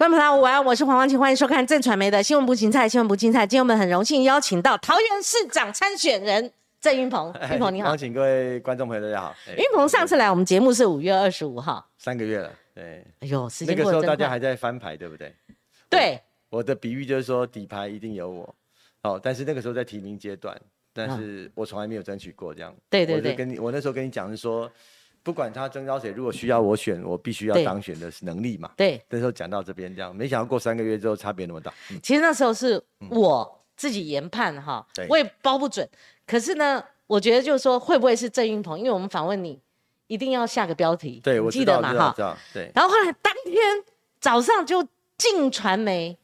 观众朋友午安，我是黄光晴，欢迎收看正传媒的新闻不芹菜，新闻不芹菜。今天我们很荣幸邀请到桃园市长参选人郑云鹏，云鹏你好。光请各位观众朋友大家好。云鹏上次来我们节目是五月二十五号，三个月了，对。哎呦，时那个时候。大家还在翻牌，对不对？对，我的比喻就是说底牌一定有我，哦，但是那个时候在提名阶段，但是我从来没有争取过这样。嗯对对对我跟你，我那时候跟你讲是说，不管他征召谁，如果需要我选，我必须要当选的能力嘛。对，那时候讲到这边这样，没想到过三个月之后差别那么大。嗯其实那时候是我自己研判哈对，我也包不准。可是呢，我觉得就是说会不会是郑云鹏？因为我们访问你，一定要下个标题，对，你我记得嘛哈对。然后后来当天早上就进传媒，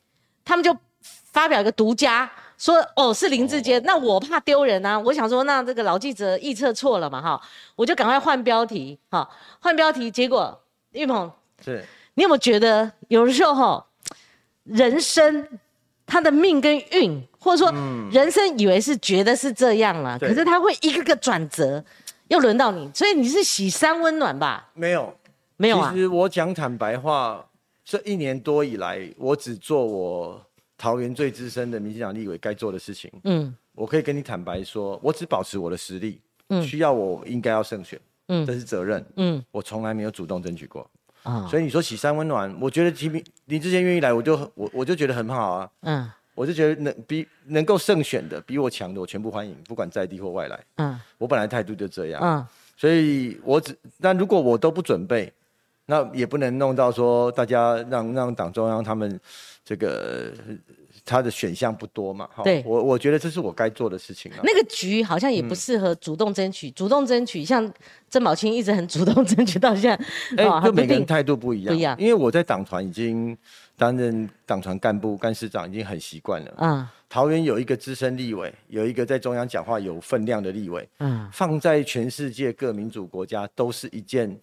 他们就发表一个独家，说哦是林志坚，那我怕丢人啊，我想说那这个老记者预测错了嘛哈，我就赶快换标题哈，换标题，结果玉鹏，是，你有没有觉得有的时候哈，人生他的命跟运，或者说人生以为是觉得是这样了，对可是他会一个个转折，又轮到你，所以你是喜三温暖吧？没有，没有啊其，实我讲坦白话，这一年多以来，我只做我桃园最资深的民进党立委该做的事情。嗯我可以跟你坦白说，我只保持我的实力。嗯需要我应该要胜选，嗯这是责任。嗯我从来没有主动争取过。啊所以你说喜山温暖，我觉得提名你之前愿意来，我就我我就觉得很好啊。嗯我就觉得能比能够胜选的，比我强的，我全部欢迎，不管在地或外来。嗯我本来态度就这样。嗯所以我只但如果我都不准备，那也不能弄到说大家让让党中央他们这个呃他的选项不多嘛。哈对我我觉得这是我该做的事情啊。那个局好像也不适合主动争取，主动争取，像郑宝清一直很主动争取到现在，哎、哦还不定就每个人态度不一样。不一样因为我在党团已经担任党团干部、干事长，已经很习惯了。嗯桃园有一个资深立委，有一个在中央讲话有分量的立委，嗯放在全世界各民主国家都是一件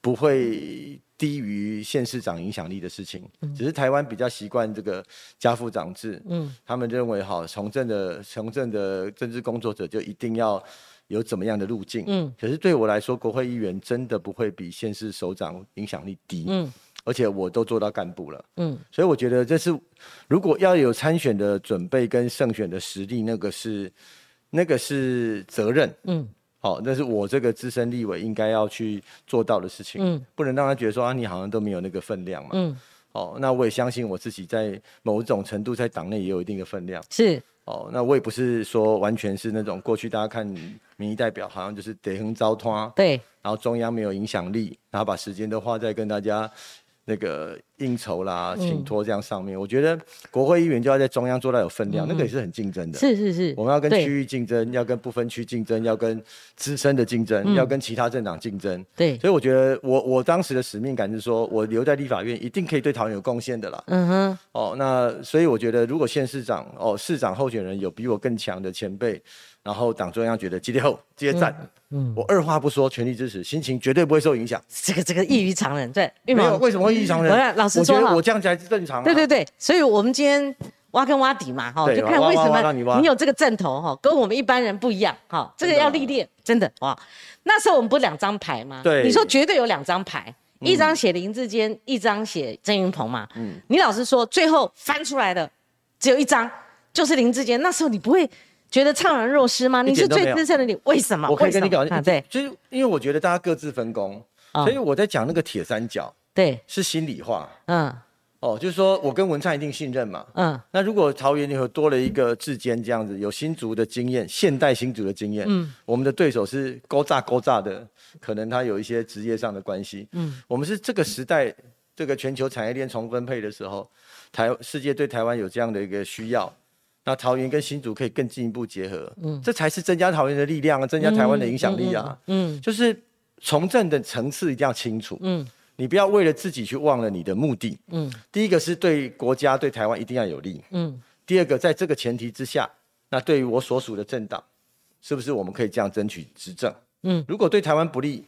不会低于县市长影响力的事情。只是台湾比较习惯这个家父长制，嗯他们认为哈从政的从政的政治工作者就一定要有怎么样的路径。嗯可是对我来说，国会议员真的不会比县市首长影响力低。嗯而且我都做到干部了。嗯所以我觉得这是，如果要有参选的准备跟胜选的实力，那个是那个是责任。嗯好、那是我这个资深立委应该要去做到的事情。嗯不能让他觉得说啊，你好像都没有那个分量嘛。嗯，哦，那我也相信我自己在某种程度在党内也有一定的分量。是哦，那我也不是说完全是那种过去大家看民意代表好像就是得很糟拖，对，然后中央没有影响力，然后把时间都花在跟大家那个应酬啦、嗯请托这样上面。我觉得国会议员就要在中央做到有分量，那个也是很竞争的。是是是，我们要跟对区域竞争，要跟不分区竞争，要跟资深的竞争，嗯要跟其他政党竞争。对，所以我觉得我我当时的使命感是说，我留在立法院一定可以对桃园有贡献的啦。嗯哼，哦，那所以我觉得，如果县市长哦市长候选人有比我更强的前辈，然后党中央觉得激烈后接战，嗯，我二话不说，全力支持，心情绝对不会受影响。这个这个异于常人，对，玉没有，萌，为什么会异常人？我要老实我觉得我这样才是正常、啊。对对对，所以我们今天挖坑挖底嘛，哈，对就看为什么你有这个阵头哈，跟我们一般人不一样哈，这个要历练，真的哇。那时候我们不是两张牌吗？对你说绝对有两张牌，一张写林志坚，一张写郑云鹏嘛。嗯你老实说，最后翻出来的只有一张，就是林志坚。那时候你不会觉得怅然若失吗？你是最资深的你，为什么？我可以跟你讲对。就是因为我觉得大家各自分工，啊。所以我在讲那个铁三角对，是心里话嗯。哦，就是说我跟文灿一定信任嘛。嗯。那如果桃园有多了一个志坚这样子，有新竹的经验，现代新竹的经验，嗯。我们的对手是勾炸勾炸的，可能他有一些职业上的关系，嗯。我们是这个时代这个全球产业链重分配的时候，台世界对台湾有这样的一个需要，那桃园跟新竹可以更进一步结合，嗯。这才是增加桃园的力量啊，增加台湾的影响力啊，嗯就是从政的层次一定要清楚，嗯。你不要为了自己去忘了你的目的。嗯。第一个是对国家对台湾一定要有利，嗯。第二个在这个前提之下，那对于我所属的政党，是不是我们可以这样争取执政？嗯。如果对台湾不利，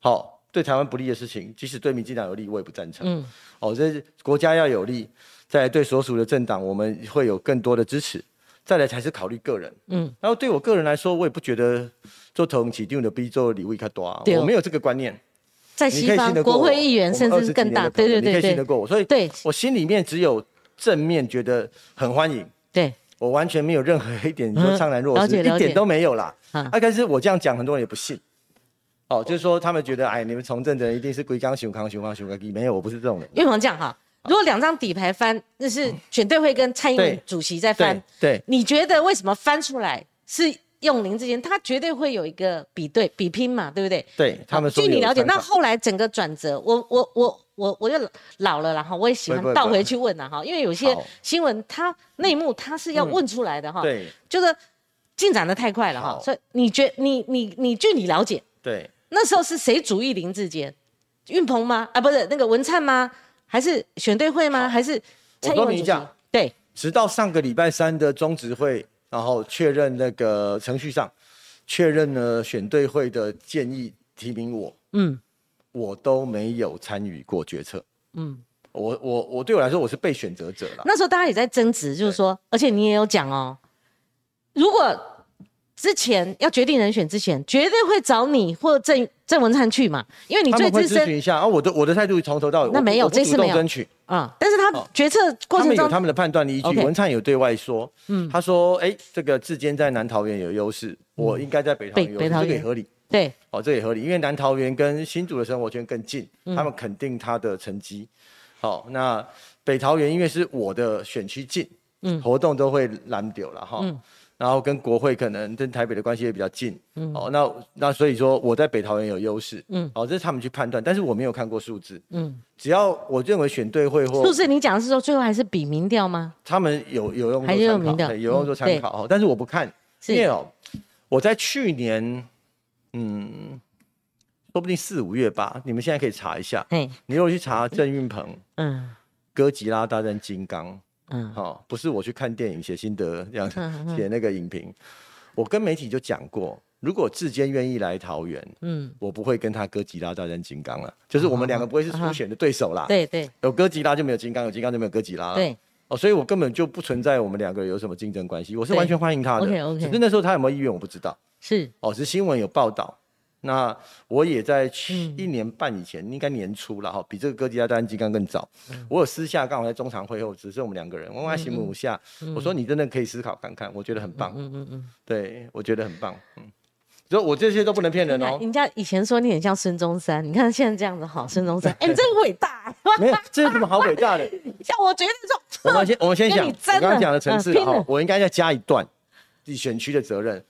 好、对台湾不利的事情，即使对民进党有利，我也不赞成。嗯。哦，这是国家要有利，再来对所属的政党，我们会有更多的支持，再来才是考虑个人。嗯然后对我个人来说，我也不觉得做同起定的比做礼物较多啊，我没有这个观念。在西方国会议员甚至更大，对对对对，你可以信得过我，所以对我心里面只有正面觉得很欢迎，对我完全没有任何一点你说怅然若失，一点都没有啦。啊，但是我这样讲，很多人也不信。哦，就是说他们觉得，哎，你们从政的人一定是龟缸熊康熊康熊康鸡，没有，我不是这种人。岳鹏这样哈，如果两张底牌翻，那是选对会跟蔡英文主席在翻，对，你觉得为什么翻出来是用林志坚？他绝对会有一个比对比拼嘛，对不对？对他们。据你了解，那后来整个转折，我我我我我就老了，然后我也喜欢倒回去问了哈，因为有些新闻它内幕它是要问出来的哈，对，就是进展的太快了哈，所以你觉你你你据你了解，对。那时候是谁主意林志坚？运鹏吗？啊，不是那个文灿吗？还是选对会吗？还是蔡英文主席？对，直到上个礼拜三的中执会，然后确认那个程序上确认了选对会的建议提名我，嗯，我都没有参与过决策，嗯，我我我对我来说我是被选择者了。那时候大家也在争执，就是说，而且你也有讲哦，如果。之前要决定人选之前，绝对会找你或郑郑文灿去嘛，因为你最资深。咨询一下啊，我的我的态度从头到尾，那没有，这次没有争取啊。但是他决策过程中，他们有他们的判断依据。文灿有对外说，嗯，他说，哎，这个志坚在南桃园有优势，我应该在北桃园，这个也合理。对，哦，这也合理，因为南桃园跟新竹的生活圈更近，他们肯定他的成绩。好，那北桃园因为是我的选区近，嗯，活动都会拦丢了哈。然后跟国会可能跟台北的关系也比较近，嗯，哦，那那所以说我在北桃园有优势，嗯，哦，这是他们去判断，但是我没有看过数字，嗯，只要我认为选对会或数字，你讲的是说最后还是比民调吗？他们有有用还是用民调，有用做参考哦，但是我不看，因为哦，我在去年，嗯，说不定四五月吧，你们现在可以查一下，哎，你如果去查郑运鹏，嗯，哥吉拉大战金刚。嗯，好，不是我去看电影写心得这样写那个影评，我跟媒体就讲过，如果志坚愿意来桃园，嗯，我不会跟他哥吉拉大战金刚了，就是我们两个不会是初选的对手啦。对对，有哥吉拉就没有金刚，有金刚就没有哥吉拉。了。对，哦，所以我根本就不存在我们两个有什么竞争关系，我是完全欢迎他的。OK OK，只是那时候他有没有意愿我不知道。是，哦，是新闻有报道。那我也在去一年半以前，应该年初了哈，比这个哥吉拉单机刚更早。我有私下刚好在中常会后，只是我们两个人，我问他行不下，我说你真的可以思考看看，我觉得很棒。嗯嗯嗯，对我觉得很棒。嗯，所以我这些都不能骗人哦。人家以前说你很像孙中山，你看现在这样子哈，孙中山，哎，你真伟大。没有，这有什么好伟大的？像我觉得说，我们先 我们先讲，我刚刚讲的城市哈，我应该再加一段，选区的责任，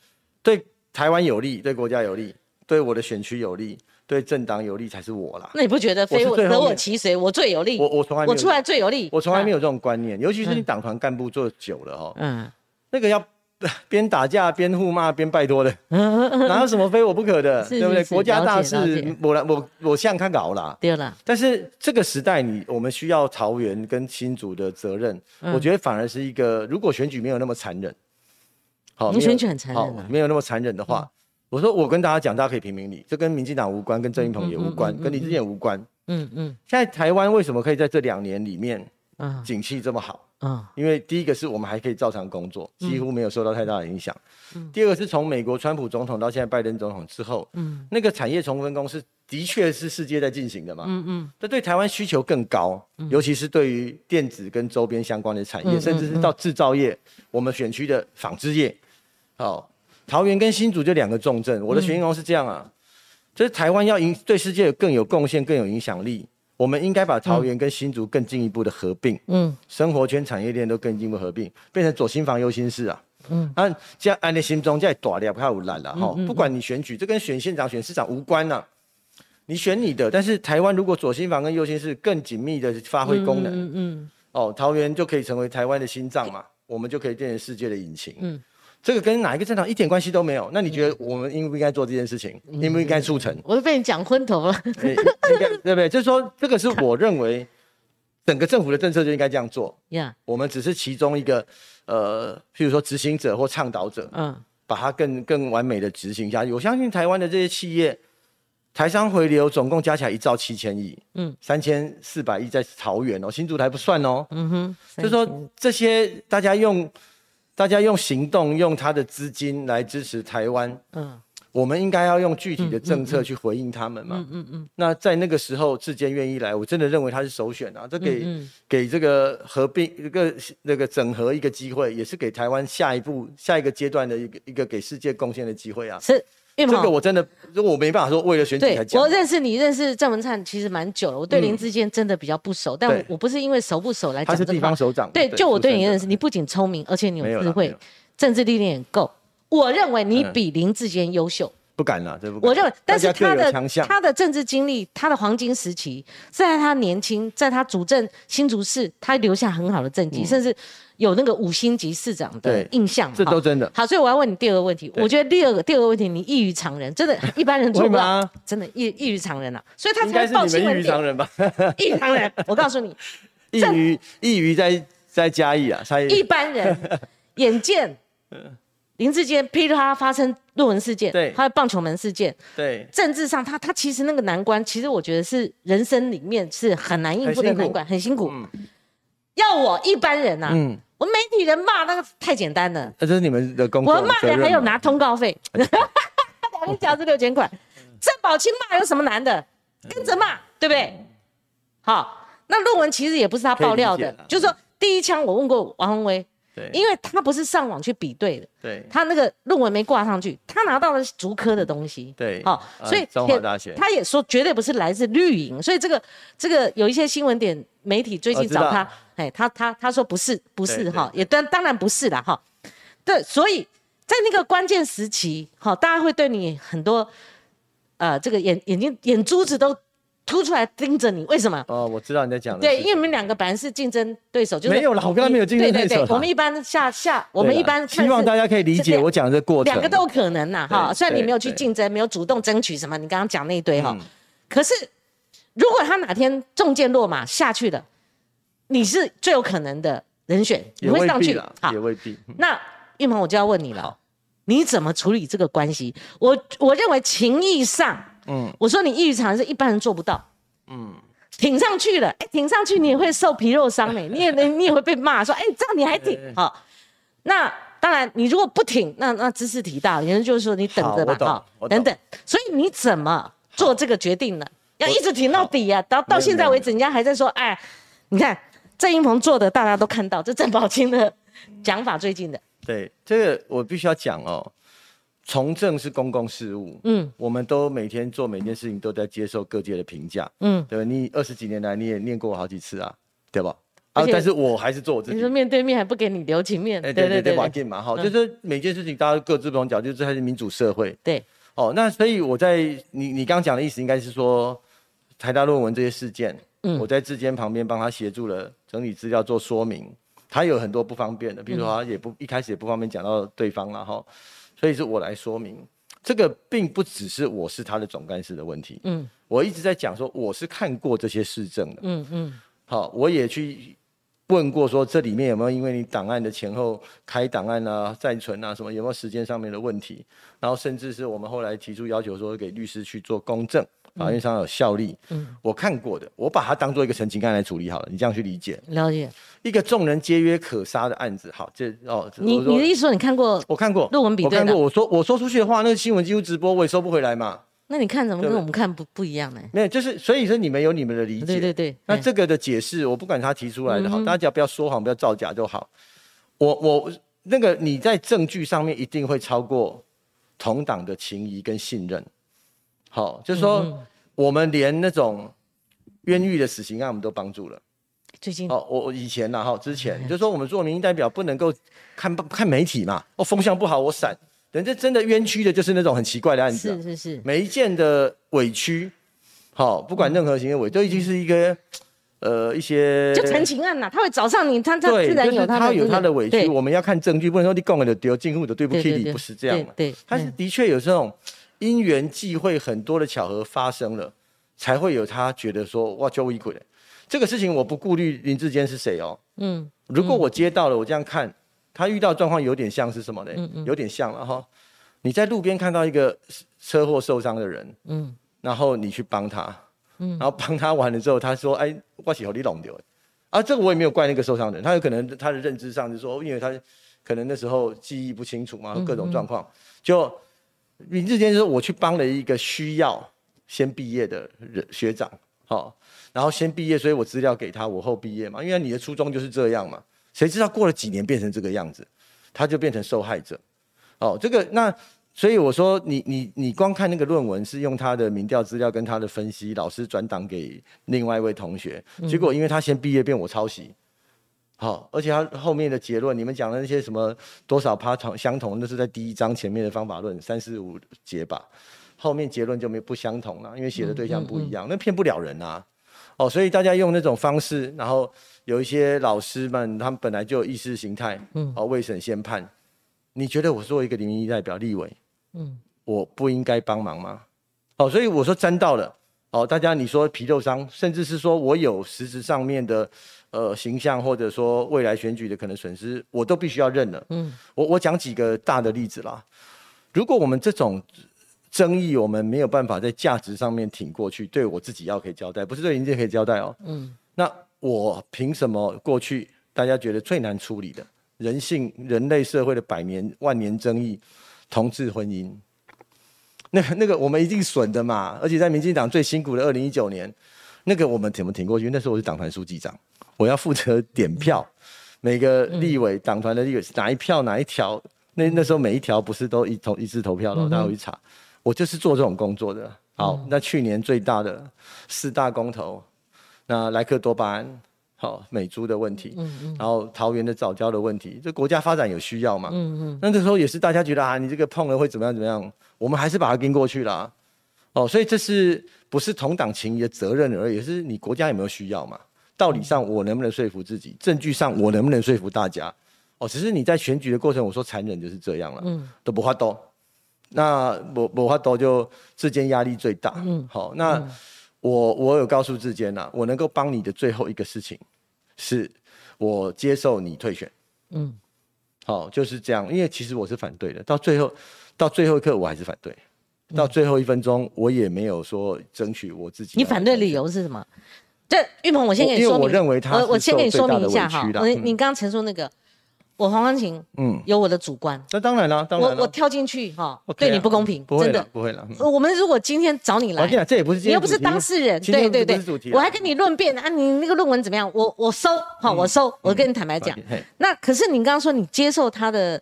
对台湾有利，对国家有利。对我的选区有利，对政党有利才是我啦。那你不觉得非我得我其谁，我最有利？我我从来我出来最有利，我从来没有这种观念。尤其是你党团干部做久了哈，嗯，那个要 边打架边互骂边拜托的，哪有什么非我不可的，对不对？国家大事，我来我我像他搞啦，对了。但是这个时代，你我们需要桃园跟新竹的责任，我觉得反而是一个，如果选举没有那么残忍，好，你选举很残忍，没有那么残忍的话。我说，我跟大家讲，大家可以评评理，这跟民进党无关，跟郑云鹏也无关，跟李志健无关。嗯嗯。现在台湾为什么可以在这两年里面，嗯，景气这么好？嗯，因为第一个是我们还可以照常工作，几乎没有受到太大的影响。嗯。第二个是从美国川普总统到现在拜登总统之后，嗯，那个产业重分工是的确是世界在进行的嘛？嗯嗯。这对台湾需求更高，尤其是对于电子跟周边相关的产业，甚至是到制造业，我们选区的纺织业，好。桃园跟新竹就两个重镇，我的形容是这样啊，就是台湾要影对世界更有贡献、更有影响力，我们应该把桃园跟新竹更进一步的合并，嗯，生活圈、产业链都更进一步合并，变成左心房、右心室啊，嗯，啊，这样安的心中在大了，不怕有懒了哈，不管你选举，这跟选县长、选市长无关呐，你选你的，但是台湾如果左心房跟右心室更紧密的发挥功能，嗯嗯，哦，桃园就可以成为台湾的心脏嘛，我们就可以变成世界的引擎，嗯。这个跟哪一个政党一点关系都没有？那你觉得我们应不应该做这件事情？应不应该促成？我都被你讲昏头了。对不对？就是说，这个是我认为整个政府的政策就应该这样做。呀，我们只是其中一个，呃，譬如说执行者或倡导者，嗯，把它更更完美的执行下去。我相信台湾的这些企业，台商回流总共加起来一兆七千亿，嗯，三千四百亿在桃园哦，新竹台不算哦。嗯哼，就说这些大家用。大家用行动，用他的资金来支持台湾。嗯，我们应该要用具体的政策去回应他们嘛。嗯嗯嗯。那在那个时候，志坚愿意来，我真的认为他是首选啊。这给给这个合并一个那个整合一个机会，也是给台湾下一步下一个阶段的一个一个给世界贡献的机会啊。是，这个我真的，如果我没办法说为了选举才讲。我认识你，认识郑文灿其实蛮久了。我对林志坚真的比较不熟，但我不是因为熟不熟来讲。他是地方首长。对，就我对你认识，你不仅聪明，而且你有智慧，政治历练也够。我认为你比林志坚优秀。不敢了，这不。我认为，但是他的他的政治经历，他的黄金时期，在他年轻，在他主政新竹市，他留下很好的政绩，甚至有那个五星级市长的印象。这都真的。好，所以我要问你第二个问题。我觉得第二个第二个问题，你异于常人，真的，一般人做不到，真的异异于常人啊。所以他才报新闻。异于常人吧？异于常人，我告诉你，异于异于在在嘉义啊，一般人眼见。林志坚噼里啪啦发生论文事件，对，还有棒球门事件，对，政治上他他其实那个难关，其实我觉得是人生里面是很难应付的难关，很辛苦。要我一般人呐，嗯，我媒体人骂那个太简单了，那这是你们的工作。我骂人还有拿通告费，两个小时六千块。郑宝清骂有什么难的？跟着骂，对不对？好，那论文其实也不是他爆料的，就是说第一枪我问过王宏威。对，因为他不是上网去比对的，对，他那个论文没挂上去，他拿到的是竹科的东西，对，好，所以中华大学。他也说绝对不是来自绿营，所以这个这个有一些新闻点媒体最近找他，哎，他他他说不是不是哈，也当当然不是了哈，对，所以在那个关键时期，哈，大家会对你很多，呃，这个眼眼睛眼珠子都。突出来盯着你，为什么？哦，我知道你在讲。对，因为你们两个本来是竞争对手，就是没有了，我跟他没有竞争对手。我们一般下下，我们一般希望大家可以理解我讲的过程。两个都有可能呐，哈。虽然你没有去竞争，没有主动争取什么，你刚刚讲那一堆哈。可是，如果他哪天中箭落马下去了，你是最有可能的人选，你会上去。好，也未必。那玉鹏，我就要问你了，你怎么处理这个关系？我我认为情义上。嗯，我说你异于常人是一般人做不到。嗯，挺上去了，哎，挺上去你也会受皮肉伤哎，你也你也会被骂说，哎，这样你还挺好。那当然，你如果不挺，那那知识提大，有人就是说你等着吧，哈，等等。所以你怎么做这个决定呢？要一直挺到底呀，到到现在为止，人家还在说，哎，你看郑英鹏做的，大家都看到，这郑宝清的讲法最近的。对，这个我必须要讲哦。从政是公共事务，嗯，我们都每天做每件事情都在接受各界的评价，嗯，对吧？你二十几年来你也念过我好几次啊，对吧？啊，但是我还是做我自己。你说面对面还不给你留情面，哎，对对对，环境嘛，哈，就是每件事情大家各自不同角度，这还是民主社会。对，哦，那所以我在你你刚刚讲的意思应该是说台大论文这些事件，嗯，我在志坚旁边帮他协助了整理资料做说明，他有很多不方便的，比如说他也不一开始也不方便讲到对方了哈。所以是我来说明，这个并不只是我是他的总干事的问题。嗯，我一直在讲说我是看过这些市政的。嗯嗯，好，我也去问过说这里面有没有因为你档案的前后开档案啊、暂存啊什么有没有时间上面的问题，然后甚至是我们后来提出要求说给律师去做公证。法院上有效力，嗯，我看过的，我把它当做一个陈情案来处理好了，你这样去理解。了解。一个众人皆曰可杀的案子，好，这哦，你你的意思说你看过？我看过论文比对我看过，我说我说出去的话，那个新闻几乎直播，我也收不回来嘛。那你看怎么跟我们看不不一样呢？没有，就是所以说你们有你们的理解。对对对。那这个的解释，我不管他提出来的好，大家只要不要说谎，不要造假就好。我我那个你在证据上面一定会超过同党的情谊跟信任。好，就是说。我们连那种冤狱的死刑案，我们都帮助了。最近哦，我我以前呐哈，之前就是说我们做民意代表不能够看看媒体嘛，哦风向不好我闪。人家真的冤屈的，就是那种很奇怪的案子。是是是，每一件的委屈，好不管任何行为委，都已经是一个呃一些就陈情案呐，他会找上你，他他自然有他有他的委屈。我们要看证据，不能说你讲了就丢，进户的对不起你，不是这样嘛？对，他是的确有这种。因缘际会，很多的巧合发生了，才会有他觉得说哇，就一鬼这个事情，我不顾虑林志坚是谁哦。嗯，如果我接到了，我这样看，他遇到状况有点像是什么呢？嗯嗯，有点像了哈。你在路边看到一个车祸受伤的人，嗯，然后你去帮他，嗯，然后帮他完了之后，他说：“哎，我喜欢你弄掉。”啊，这个我也没有怪那个受伤人，他有可能他的认知上就说，因为他可能那时候记忆不清楚嘛，各种状况就。林志坚说我去帮了一个需要先毕业的人学长，好，然后先毕业，所以我资料给他，我后毕业嘛，因为你的初衷就是这样嘛，谁知道过了几年变成这个样子，他就变成受害者，哦，这个那。所以我说，你你你光看那个论文是用他的民调资料跟他的分析，老师转档给另外一位同学，结果因为他先毕业，变我抄袭，好，而且他后面的结论，你们讲的那些什么多少趴同相同，那是在第一章前面的方法论三四五节吧，后面结论就没不相同了，因为写的对象不一样，那骗不了人啊，哦，所以大家用那种方式，然后有一些老师们，他们本来就有意识形态，嗯，哦，未审先判，你觉得我作为一个零一代表立委？嗯，我不应该帮忙吗？哦，所以我说沾到了。哦，大家你说皮肉伤，甚至是说我有实质上面的呃形象，或者说未来选举的可能损失，我都必须要认了。嗯，我我讲几个大的例子啦。如果我们这种争议，我们没有办法在价值上面挺过去，对我自己要可以交代，不是对人家可以交代哦。嗯，那我凭什么过去大家觉得最难处理的人性、人类社会的百年万年争议？同志婚姻，那那个我们一定损的嘛，而且在民进党最辛苦的二零一九年，那个我们怎么挺过去？那时候我是党团书记长，我要负责点票，每个立委党团的立委哪一票哪一条，那那时候每一条不是都一投一致投票了，大家去查，我就是做这种工作的。好，那去年最大的四大公投，那莱克多巴胺。好，美猪的问题，嗯嗯，然后桃园的早教的问题，这国家发展有需要嘛？嗯嗯，那个时候也是大家觉得啊，你这个碰了会怎么样怎么样？我们还是把它跟过去了，哦，所以这是不是同党情谊的责任而已？是你国家有没有需要嘛？道理上我能不能说服自己？证据上我能不能说服大家？哦，只是你在选举的过程，我说残忍就是这样了，嗯，都不花多，那我不花多就之间压力最大，嗯，好，那我我有告诉志坚呐，我能够帮你的最后一个事情。是，我接受你退选，嗯，好，就是这样。因为其实我是反对的，到最后，到最后一刻我还是反对，到最后一分钟我也没有说争取我自己。你反对理由是什么？这玉鹏，我先给你说我认为他，我我先给你说明一下哈。你你刚刚陈述那个。我黄光琴，嗯，有我的主观，那当然了，当然我我跳进去哈，对你不公平，真的不会了。我们如果今天找你来，我讲这也不是，你又不是当事人，对对对，我还跟你论辩啊，你那个论文怎么样？我我收，哈，我收，我跟你坦白讲。那可是你刚刚说你接受他的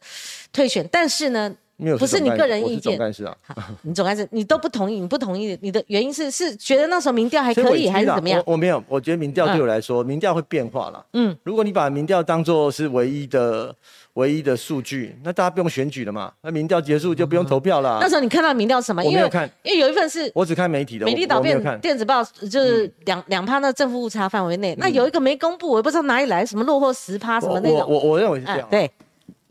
退选，但是呢？不是你个人意见，总干事啊，你总干事你都不同意，你不同意，你的原因是是觉得那时候民调还可以，还是怎么样？我没有，我觉得民调对我来说，民调会变化了。嗯，如果你把民调当做是唯一的、唯一的数据，那大家不用选举了嘛？那民调结束就不用投票了。那时候你看到民调什么？我没有看，因为有一份是，我只看媒体的，美丽岛电电子报就是两两趴那正负误差范围内，那有一个没公布，我也不知道哪里来，什么落后十趴什么那种。我我认为是这样。对。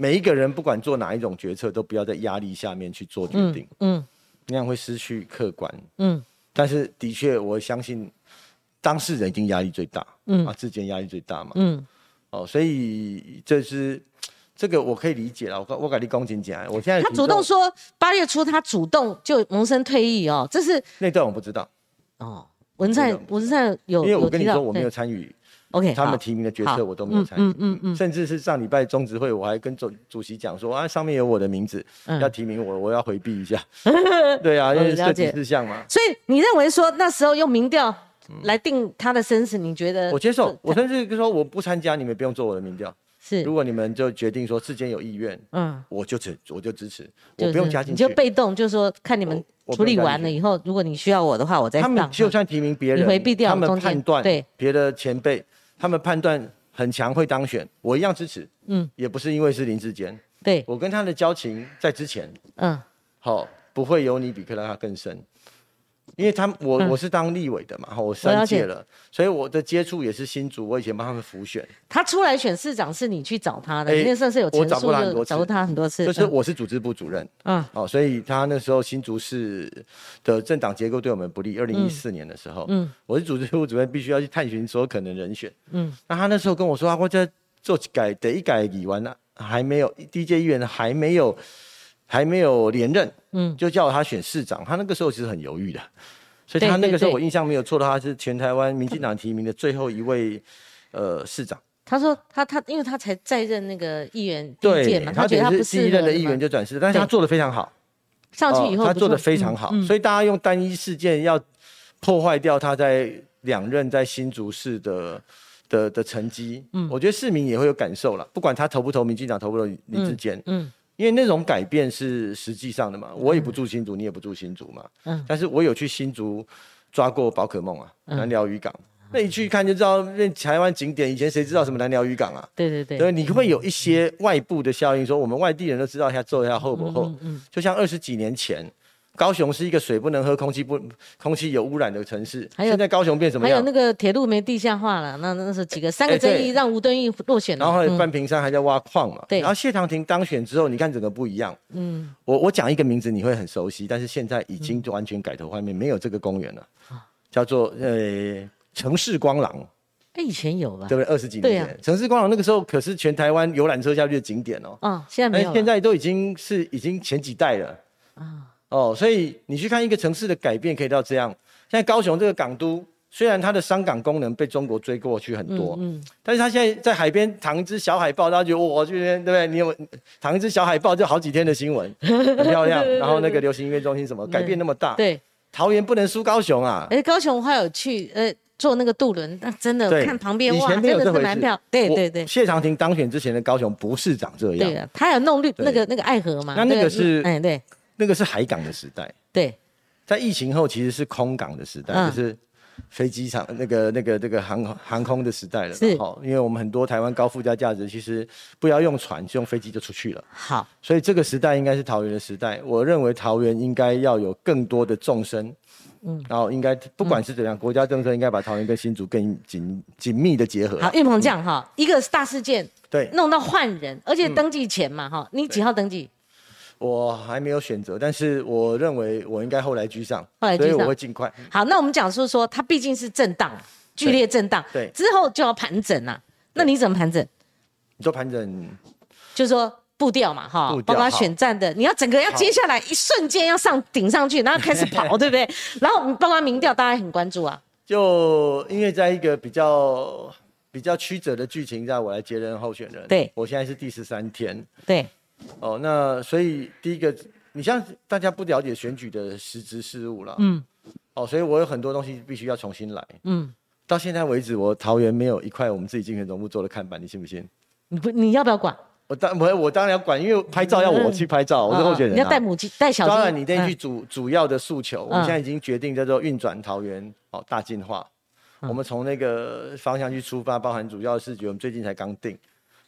每一个人不管做哪一种决策，都不要在压力下面去做决定，嗯，那样会失去客观，嗯。但是的确，我相信当事人一定压力最大，嗯啊，之间压力最大嘛，嗯。哦，所以这是这个我可以理解了。我我改立公警讲，我现在他主动说八月初他主动就萌生退役哦，这是那段我不知道。哦，文灿文灿有，因为我跟你说我没有参与。OK，他们提名的决策我都没有参与，嗯嗯嗯，甚至是上礼拜中执会，我还跟总主席讲说啊，上面有我的名字，要提名我，我要回避一下。对啊，因为涉及事项嘛。所以你认为说那时候用民调来定他的生死，你觉得？我接受，我甚至说我不参加，你们不用做我的民调。是，如果你们就决定说世间有意愿，嗯，我就支，我就支持，我不用加进去，你就被动，就是说看你们处理完了以后，如果你需要我的话，我再。他们就算提名别人，回避掉，他们判断对别的前辈。他们判断很强会当选，我一样支持。嗯，也不是因为是林志坚，对我跟他的交情在之前，嗯，好，不会有你比克拉拉更深。因为他我我是当立委的嘛，我三届了，所以我的接触也是新竹，我以前帮他们辅选。他出来选市长是你去找他的，那算是有我找过他很多次，找过他很多次。就是我是组织部主任，嗯，哦，所以他那时候新竹市的政党结构对我们不利。二零一四年的时候，嗯，我是组织部主任，必须要去探寻所有可能人选，嗯，那他那时候跟我说啊，我在做改得一改议完了，还没有第一届议员还没有。还没有连任，嗯，就叫他选市长。他那个时候其实很犹豫的，所以他那个时候我印象没有错的话，是全台湾民进党提名的最后一位呃市长。他说他他因为他才在任那个议员第一届嘛，他觉得他不是第一任的议员就转世，但是他做的非常好。上去以后他做的非常好，所以大家用单一事件要破坏掉他在两任在新竹市的的的成绩，嗯，我觉得市民也会有感受了，不管他投不投民进党，投不投林志坚，嗯，因为那种改变是实际上的嘛，我也不住新竹，你也不住新竹嘛，嗯，但是我有去新竹抓过宝可梦啊，南寮渔港。那一去看就知道，那台湾景点以前谁知道什么南寮渔港啊？对对对。所以你会有一些外部的效应，说我们外地人都知道一下做一下后不后？嗯嗯。就像二十几年前，高雄是一个水不能喝、空气不空气有污染的城市。还有现在高雄变什么样？还有那个铁路没地下化了，那那是几个三个争议让吴敦义落选然后半屏山还在挖矿嘛。对。然后谢长廷当选之后，你看整个不一样。嗯。我我讲一个名字你会很熟悉，但是现在已经完全改头换面，没有这个公园了。叫做呃城市光廊。哎，以前有吧？对不对？二十几年前，城市光廊那个时候可是全台湾游览车下去的景点哦。嗯，现在没有。现在都已经是已经前几代了。啊。哦，所以你去看一个城市的改变，可以到这样。现在高雄这个港都，虽然它的商港功能被中国追过去很多，嗯，但是它现在在海边躺一只小海豹，大家觉得哇，这边对不对？你有躺一只小海豹就好几天的新闻，很漂亮。然后那个流行音乐中心什么改变那么大？对。桃园不能输高雄啊！哎，高雄还有去呃。坐那个渡轮，那真的看旁边哇，真的是蛮漂对对对。谢长廷当选之前的高雄不是长这样。对啊，他有弄绿那个那个爱河嘛？那那个是哎对，那个是海港的时代。对，在疫情后其实是空港的时代，就是飞机场那个那个那个航航空的时代了。是，好，因为我们很多台湾高附加价值，其实不要用船，就用飞机就出去了。好，所以这个时代应该是桃园的时代。我认为桃园应该要有更多的众生。嗯，然后应该不管是怎样，国家政策应该把桃园跟新竹更紧紧密的结合。好，运鹏这样哈，一个是大事件，对，弄到换人，而且登记前嘛哈，你几号登记？我还没有选择，但是我认为我应该后来居上，后来居上，所以我会尽快。好，那我们讲说说，它毕竟是震荡，剧烈震荡，对，之后就要盘整了。那你怎么盘整？你说盘整，就是说。步调嘛，哈，包括选战的，你要整个要接下来一瞬间要上顶上去，然后开始跑，对不对？然后包括民调，大家很关注啊。就因为在一个比较比较曲折的剧情，让我来接任候选人。对，我现在是第十三天。对，哦，那所以第一个，你像大家不了解选举的实质事务了，嗯，哦，所以我有很多东西必须要重新来，嗯，到现在为止，我桃园没有一块我们自己竞选总部做的看板，你信不信？你不，你要不要管？我当我我当然要管，因为拍照要我去拍照，我是候选人。你要带母鸡带小鸡。当然，你得去主主要的诉求。我们现在已经决定叫做运转桃园哦大进化。我们从那个方向去出发，包含主要的视觉，我们最近才刚定，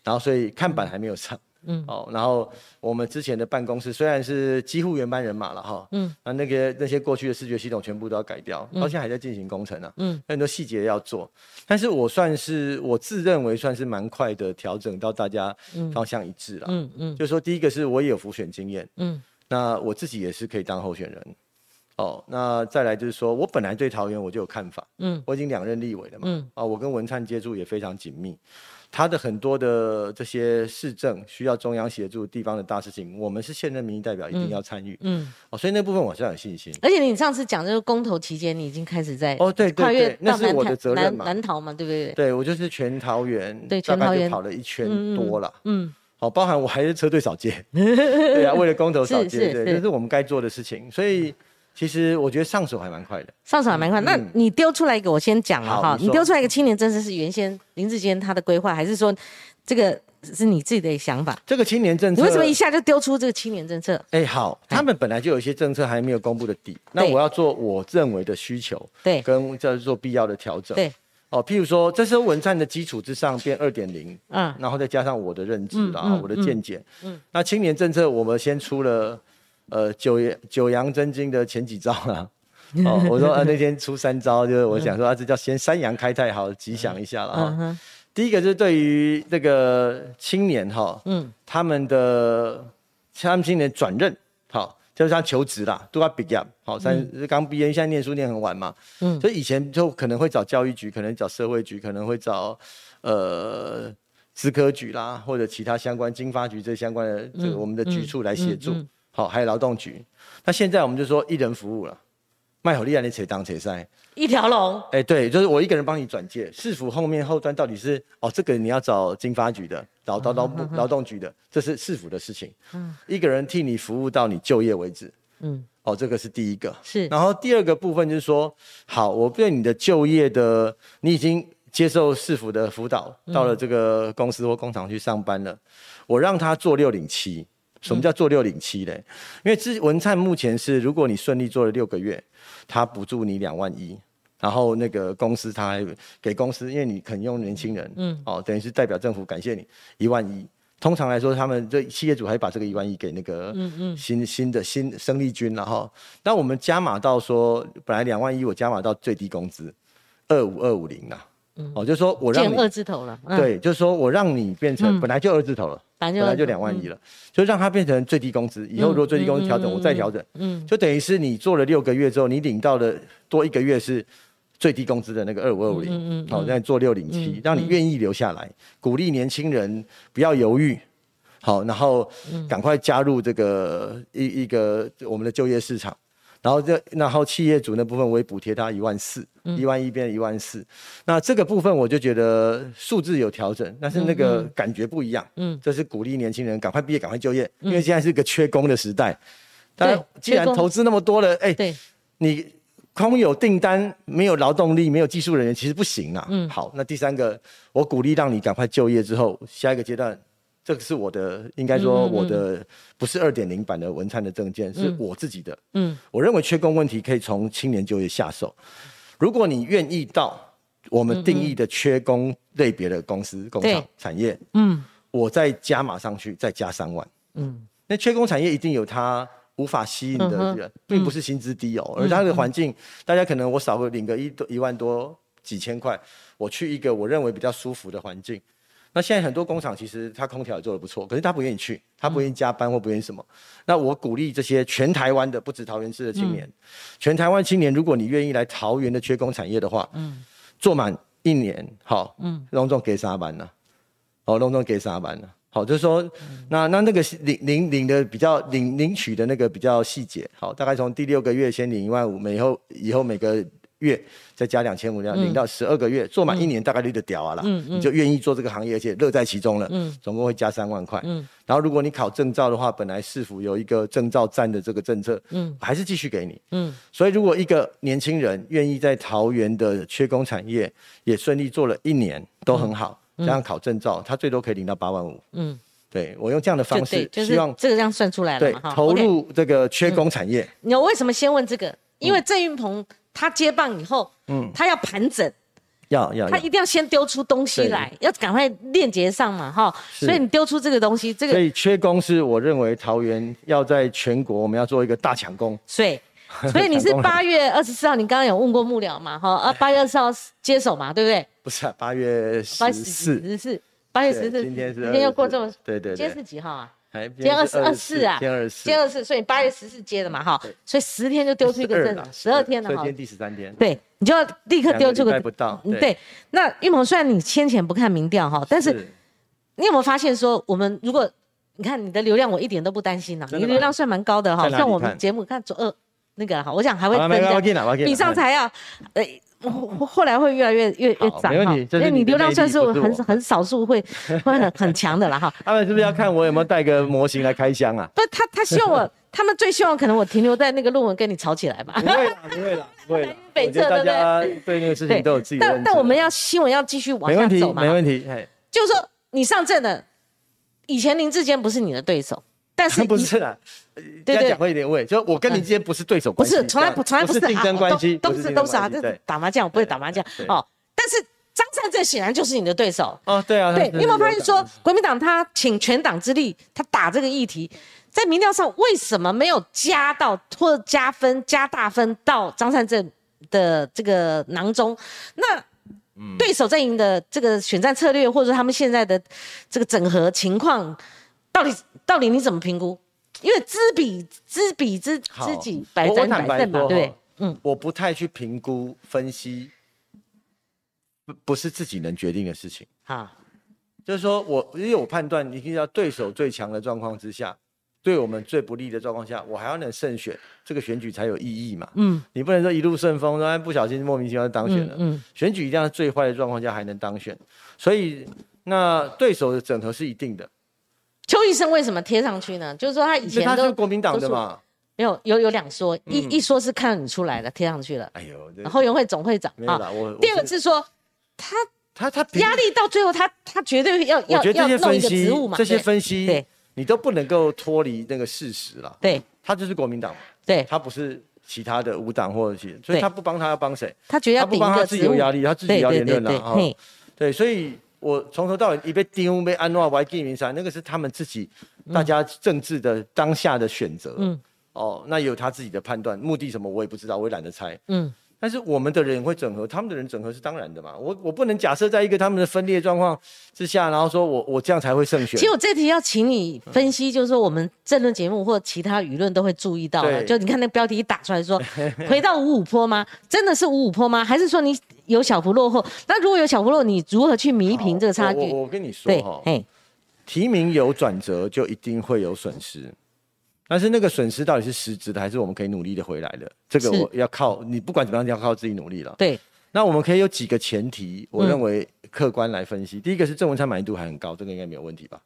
然后所以看板还没有上。嗯，哦，然后我们之前的办公室虽然是几乎原班人马了哈，嗯，那那个那些过去的视觉系统全部都要改掉，到现在还在进行工程呢，嗯，很多细节要做，但是我算是我自认为算是蛮快的调整到大家方向一致了，嗯嗯，就是说第一个是我也有浮选经验，嗯，那我自己也是可以当候选人，哦，那再来就是说我本来对桃园我就有看法，嗯，我已经两任立委了嘛，嗯，啊，我跟文灿接触也非常紧密。他的很多的这些市政需要中央协助地方的大事情，我们是现任民意代表，一定要参与。嗯，哦，所以那部分我是有信心。而且你上次讲这个公投期间，你已经开始在哦，对跨越那是我的责任嘛，南桃嘛，对不对？对，我就是全桃园，对，全桃园跑了一圈多了。嗯，好，包含我还是车队少接，对啊，为了公投少接，对，这是我们该做的事情，所以。其实我觉得上手还蛮快的，上手还蛮快。那你丢出来一个，我先讲了哈。你丢出来一个青年政策是原先林志坚他的规划，还是说这个是你自己的想法？这个青年政策，你为什么一下就丢出这个青年政策？哎，好，他们本来就有一些政策还没有公布的底，那我要做我认为的需求，对，跟叫做必要的调整，对。哦，譬如说，这是文战的基础之上变二点零，嗯，然后再加上我的认知啊，我的见解，嗯，那青年政策我们先出了。呃，九九阳真经的前几招啊，哦，我说啊，那天出三招，就是我想说啊，这叫先三阳开泰，好吉祥一下了哈。第一个是对于这个青年哈，嗯，他们的他们青年转任，好，就是他求职啦，都要毕业，好，三刚毕业，现在念书念很晚嘛，嗯，所以以前就可能会找教育局，可能找社会局，可能会找呃资科局啦，或者其他相关经发局这相关的这个我们的局处来协助。好，还有劳动局。那现在我们就说一人服务了，卖好利亚的扯当扯塞，一条龙。哎，对，就是我一个人帮你转介，市府后面后端到底是哦，这个你要找经发局的，找劳劳劳动局的，这是市府的事情。嗯，一个人替你服务到你就业为止。嗯，哦，这个是第一个。是。然后第二个部分就是说，好，我对你的就业的，你已经接受市府的辅导，到了这个公司或工厂去上班了，我让他做六零七。什么叫做六零七嘞？因为之文灿目前是，如果你顺利做了六个月，他补助你两万一，然后那个公司他还给公司，因为你肯用年轻人，嗯，哦，等于是代表政府感谢你一万一。通常来说，他们这企业主还把这个一万一给那个，嗯嗯，新新的新生力军，然后，但我们加码到说，本来两万一，我加码到最低工资二五二五零啦。哦，就是说我让你二字头了，对，就是说我让你变成本来就二字头了，本来就两万一了，就让它变成最低工资。以后如果最低工资调整，我再调整，嗯，就等于是你做了六个月之后，你领到的多一个月是最低工资的那个二五二五零，好，再做六零七，让你愿意留下来，鼓励年轻人不要犹豫，好，然后赶快加入这个一一个我们的就业市场。然后这，然后企业主那部分我也补贴他一万四，一万一变一万四，那这个部分我就觉得数字有调整，但是那个感觉不一样。嗯，这是鼓励年轻人赶快毕业赶快就业，因为现在是个缺工的时代。但既然投资那么多了，哎，你空有订单没有劳动力没有技术人员其实不行啊。嗯，好，那第三个我鼓励让你赶快就业之后，下一个阶段。这个是我的，应该说我的不是二点零版的文灿的证件，是我自己的。嗯，我认为缺工问题可以从青年就业下手。如果你愿意到我们定义的缺工类别的公司、工厂、产业，嗯，我再加码上去，再加三万。嗯，那缺工产业一定有它无法吸引的人，并不是薪资低哦，而它的环境，大家可能我少个领个一多一万多几千块，我去一个我认为比较舒服的环境。那现在很多工厂其实它空调也做的不错，可是他不愿意去，他不愿意加班或不愿意什么。那我鼓励这些全台湾的，不止桃园市的青年，全台湾青年，如果你愿意来桃园的缺工产业的话，嗯，做满一年，好，嗯，隆重给啥班呢，哦，隆重给啥班呢，好，就是说，那那那个领领领的比较领领取的那个比较细节，好，大概从第六个月先领一万五，每后以后每个。月再加两千五，两领到十二个月，做满一年大概率的屌啊了，你就愿意做这个行业，而且乐在其中了。嗯，总共会加三万块。嗯，然后如果你考证照的话，本来市府有一个证照站的这个政策，嗯，还是继续给你。嗯，所以如果一个年轻人愿意在桃园的缺工产业也顺利做了一年，都很好，这样考证照，他最多可以领到八万五。嗯，对我用这样的方式，希望这个这样算出来了。对，投入这个缺工产业。你为什么先问这个？因为郑云鹏。他接棒以后，嗯，他要盘整，要要，他一定要先丢出东西来，要赶快链接上嘛，哈。所以你丢出这个东西，这个所以缺工是我认为桃园要在全国我们要做一个大抢工。所以，所以你是八月二十四号，你刚刚有问过幕僚嘛，哈啊，八月二十号接手嘛，对不对？不是啊，八月十四，十四，八月十四，今天是今天又过这么，对对，今天是几号啊？今天二十二四啊，今天二十四，今天二十四，所以八月十四接的嘛，哈，所以十天就丢出一个证，十二天了哈，今天第十三天，对，你就要立刻丢出个，不到，对。那玉鹏，虽然你先前不看民调哈，但是你有没有发现说，我们如果你看你的流量，我一点都不担心呐，你流量算蛮高的哈，像我们节目看左二那个哈，我想还会增加，比上才要，呃。后后来会越来越越越涨哈，因为你流量算是很很少数会 会很很强的了哈。他们是不是要看我有没有带个模型来开箱啊？不，他他希望我，他们最希望可能我停留在那个论文跟你吵起来吧。不会啦，不会啦，不会啦。北侧对不对？对那个事情都有自己。但但我们要新闻要继续往下走嘛？没问题，没问题。就是说你上阵了，以前林志坚不是你的对手。但是 不是啦，对对，讲会有点味，就我跟你之间不是对手关系，不是从来不从来不是竞争关系，都是都是啊，这打麻将我不会打麻将哦。但是张善政显然就是你的对手哦，对啊，对，你有没有发现说国民党他请全党之力，他打这个议题，在民调上为什么没有加到或加分加大分到张善政的这个囊中？那对手阵营的这个选战策略，或者他们现在的这个整合情况，到底？到底你怎么评估？因为知彼知彼知知己百战百胜嘛，对不对？嗯，我不太去评估分析，不不是自己能决定的事情。哈，就是说我因为我判断，一定要对手最强的状况之下，对我们最不利的状况下，我还要能胜选，这个选举才有意义嘛。嗯，你不能说一路顺风，然后不小心莫名其妙当选了。嗯，选举一定要最坏的状况下还能当选，所以那对手的整合是一定的。邱医生为什么贴上去呢？就是说他以前都是国民党的嘛，没有有有两说，一一说是看你出来了，贴上去了。哎呦，后援会总会长啊。第二个是说他他他压力到最后，他他绝对要要要弄一个职务嘛。这些分析，对，你都不能够脱离那个事实了。对，他就是国民党，对他不是其他的无党或者其，所以他不帮他要帮谁？他觉得他不帮他自己有压力，他自己要连任了啊。对，所以我从头到尾一被丢被安诺我还记名山，那个是他们自己大家政治的当下的选择。嗯。哦，那也有他自己的判断，目的什么我也不知道，我也懒得猜。嗯，但是我们的人会整合，他们的人整合是当然的嘛。我我不能假设在一个他们的分裂状况之下，然后说我我这样才会胜选。其实我这题要请你分析，就是说我们政论节目或其他舆论都会注意到的。就你看那标题一打出来说，回到五五坡吗？真的是五五坡吗？还是说你有小幅落后？那如果有小幅落，你如何去弥平这个差距？我我跟你说哈，提名有转折，就一定会有损失。但是那个损失到底是实质的，还是我们可以努力的回来的？这个我要靠你，不管怎么样要靠自己努力了。对，那我们可以有几个前提，我认为客观来分析。第一个是郑文灿满意度还很高，这个应该没有问题吧？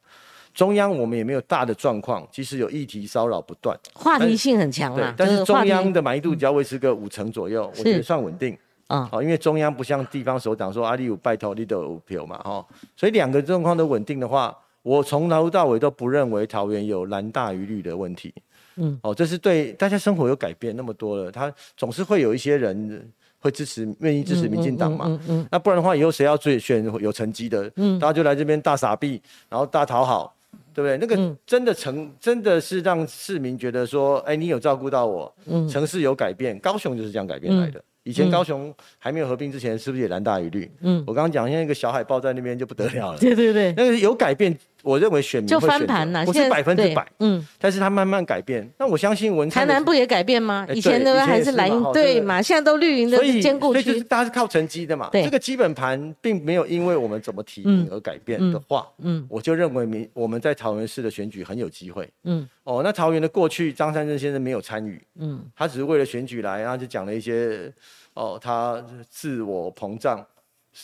中央我们也没有大的状况，即使有议题骚扰不断，话题性很强嘛。但是中央的满意度只要维持个五成左右，我觉得算稳定。啊，好，因为中央不像地方首长说阿里有拜托你都有票嘛，哈，所以两个状况都稳定的话。我从头到尾都不认为桃园有蓝大于绿的问题，嗯，哦，这是对大家生活有改变那么多了，他总是会有一些人会支持，愿意支持民进党嘛，嗯嗯，那不然的话，以后谁要追选有成绩的，嗯，大家就来这边大傻逼，然后大讨好，对不对？那个真的成真的是让市民觉得说，哎，你有照顾到我，嗯，城市有改变，高雄就是这样改变来的。以前高雄还没有合并之前，是不是也蓝大于绿？嗯，我刚刚讲，现在一个小海豹在那边就不得了了。对对对，那个有改变，我认为选民就翻盘了，不是百分之百。嗯，但是他慢慢改变。那我相信文台南不也改变吗？以前的还是蓝营对嘛，现在都绿营的兼顾区。所以就是大家是靠成绩的嘛。对，这个基本盘并没有因为我们怎么提名而改变的话，嗯，我就认为民我们在桃园市的选举很有机会。嗯，哦，那桃园的过去张三正先生没有参与，嗯，他只是为了选举来，然后就讲了一些。哦，他自我膨胀，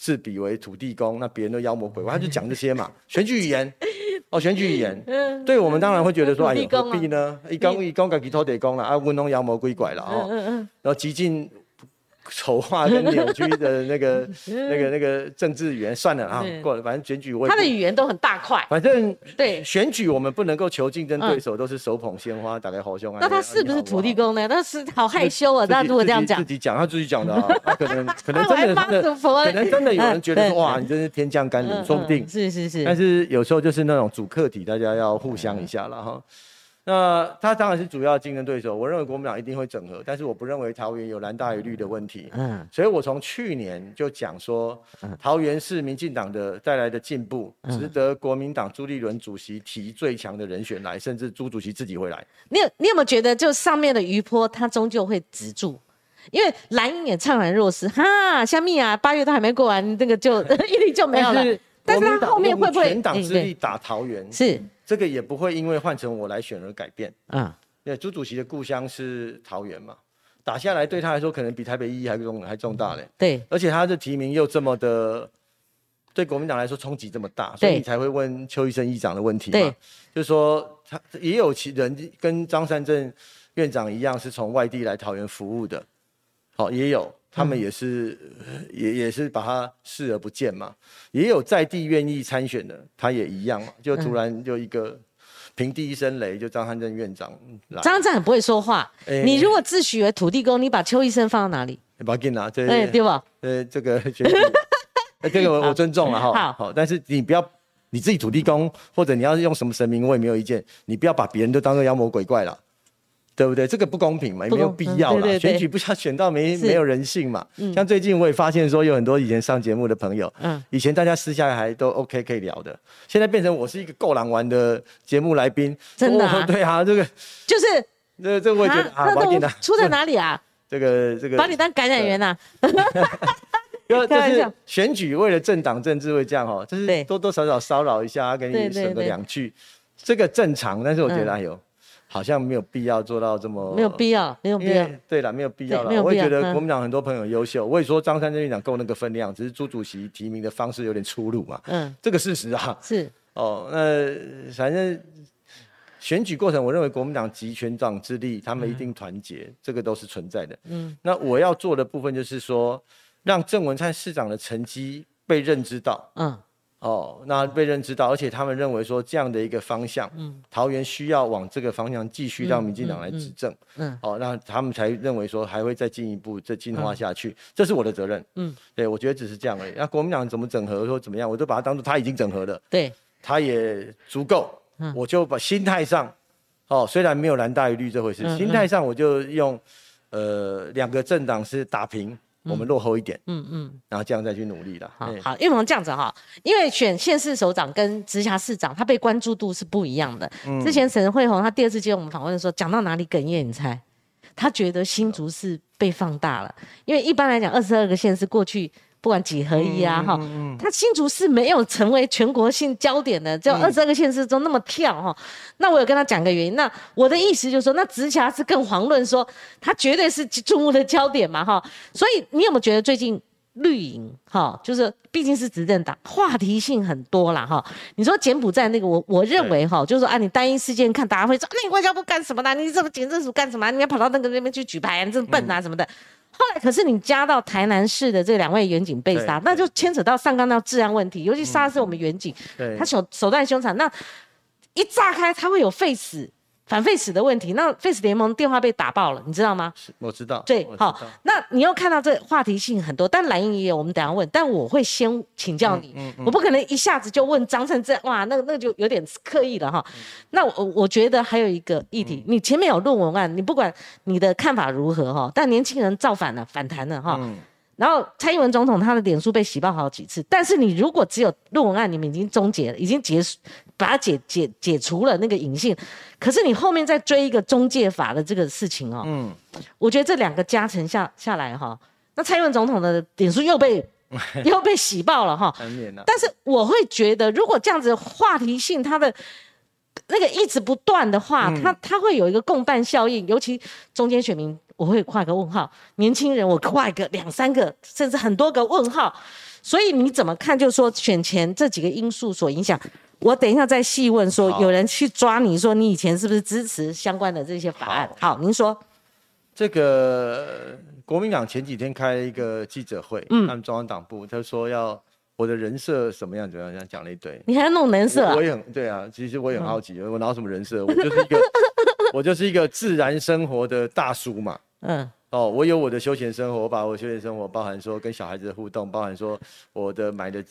自比为土地公，那别人都妖魔鬼怪，他就讲这些嘛，选举语言，哦，选举语言，对我们当然会觉得说，哎，何必呢？一公一公，自己土地公了，啊，文龙妖魔鬼怪了，哦，然后极尽。丑化跟扭曲的那个、那个、那个政治语言，算了啊，过了，反正选举我他的语言都很大块，反正对选举我们不能够求竞争对手都是手捧鲜花，打开好胸啊。那他是不是土地公呢？那是好害羞啊！他如果这样讲，自己讲他自己讲的啊，他 可能可能真的真的可能真的有人觉得说 哇，你真是天降甘霖，说不定是是是。但是有时候就是那种主客体，大家要互相一下了哈。那他当然是主要竞争对手，我认为国民党一定会整合，但是我不认为桃园有蓝大于绿的问题。嗯，所以我从去年就讲说，桃园是民进党的带来的进步，值得国民党朱立伦主席提最强的人选来，甚至朱主席自己会来。你有你有没有觉得，就上面的余波，他终究会止住？因为蓝营也怅然若失，哈，香蜜啊，八月都还没过完，那个就 一定就没有了。但是他后面会不会全党之力打桃园？是。这个也不会因为换成我来选而改变。嗯，因为朱主席的故乡是桃园嘛，打下来对他来说可能比台北意义还重还重大嘞。对，而且他的提名又这么的，对国民党来说冲击这么大，所以你才会问邱医生议长的问题嘛。就是说他也有其人跟张善政院长一样是从外地来桃园服务的，好也有。他们也是，也也是把他视而不见嘛。也有在地愿意参选的，他也一样嘛。就突然就一个平地一声雷，就张汉正院长来。张汉正很不会说话。你如果自诩为土地公，你把邱医生放到哪里？把给拿，对对吧？呃，这个 这个我我尊重了哈。好，但是你不要你自己土地公，或者你要用什么神明，我也没有意见。你不要把别人都当做妖魔鬼怪了。对不对？这个不公平嘛，也没有必要啦。选举不要选到没没有人性嘛。像最近我也发现说，有很多以前上节目的朋友，嗯，以前大家私下还都 OK 可以聊的，现在变成我是一个够狼玩的节目来宾，真的？对啊，这个就是，这这我也觉得啊，出在哪里啊？这个这个把你当感染源呐？就就是选举为了政党政治会这样哦，就是多多少少骚扰一下，给你省个两句，这个正常。但是我觉得哎呦。好像没有必要做到这么没有必要，没有必要。对了，没有必要了。我也觉得国民党很多朋友优秀，我也说张三正院长够那个分量，只是朱主席提名的方式有点出入嘛。嗯，这个事实啊。是。哦，那反正选举过程，我认为国民党集全党之力，他们一定团结，这个都是存在的。嗯，那我要做的部分就是说，让郑文灿市长的成绩被认知到。嗯。哦，那被认知到，而且他们认为说这样的一个方向，嗯，桃园需要往这个方向继续让民进党来执政，嗯，哦，那他们才认为说还会再进一步再进化下去，这是我的责任，嗯，对，我觉得只是这样而已。那国民党怎么整合说怎么样，我都把它当做他已经整合了，对，他也足够，我就把心态上，哦，虽然没有蓝大于绿这回事，心态上我就用，呃，两个政党是打平。我们落后一点，嗯嗯，然后这样再去努力了。好，好，因为我们这样子哈，因为选县市首长跟直辖市长，他被关注度是不一样的。之前沈惠宏他第二次接我们访问的时候，讲到哪里哽咽？你猜？他觉得新竹市被放大了，因为一般来讲，二十二个县市过去。不管几合一啊，哈，他新竹是没有成为全国性焦点的，只有二十二个县市中那么跳哈。那我有跟他讲个原因，那我的意思就是说，那直辖市更遑论说，他绝对是注目的焦点嘛，哈。所以你有没有觉得最近绿营哈，就是毕竟是执政党，话题性很多啦，哈。你说柬埔寨那个，我我认为哈，就是说啊，你单一事件看，大家会说，那你外交部干什么呢？你怎么警政署干什么？你要跑到那个那边去举牌，你这么笨啊什么的。后来，可是你加到台南市的这两位远警被杀，那就牵扯到上纲到治安问题，尤其杀的是我们远警，他手手段凶残，那一炸开，他会有废死。反 Face 的问题，那 Face 联盟电话被打爆了，你知道吗？是我知道。对，好，那你又看到这话题性很多，但蓝营也有，我们等下问。但我会先请教你，我不可能一下子就问张成这哇，那那就有点刻意了哈。那我我觉得还有一个议题，你前面有论文案，你不管你的看法如何哈，但年轻人造反了，反弹了哈。然后蔡英文总统他的脸书被洗爆好几次，但是你如果只有论文案，你们已经终结了，已经结束，把它解解解除了那个隐性，可是你后面再追一个中介法的这个事情哦，嗯，我觉得这两个加成下下来哈，那蔡英文总统的脸书又被又被洗爆了哈，但是我会觉得，如果这样子话题性它的那个一直不断的话，它它会有一个共伴效应，尤其中间选民。我会画个问号，年轻人我画一个两三个，甚至很多个问号。所以你怎么看？就是说选前这几个因素所影响，我等一下再细问。说有人去抓你说你以前是不是支持相关的这些法案？好，您说。这个国民党前几天开了一个记者会，嗯，他们中央党部他说要我的人设什么样怎么样，讲了一堆。你还要弄人设？我也很对啊，其实我也很好奇，我拿什么人设？我就是一个。我就是一个自然生活的大叔嘛，嗯，哦，我有我的休闲生活，我把我休闲生活包含说跟小孩子的互动，包含说我的买的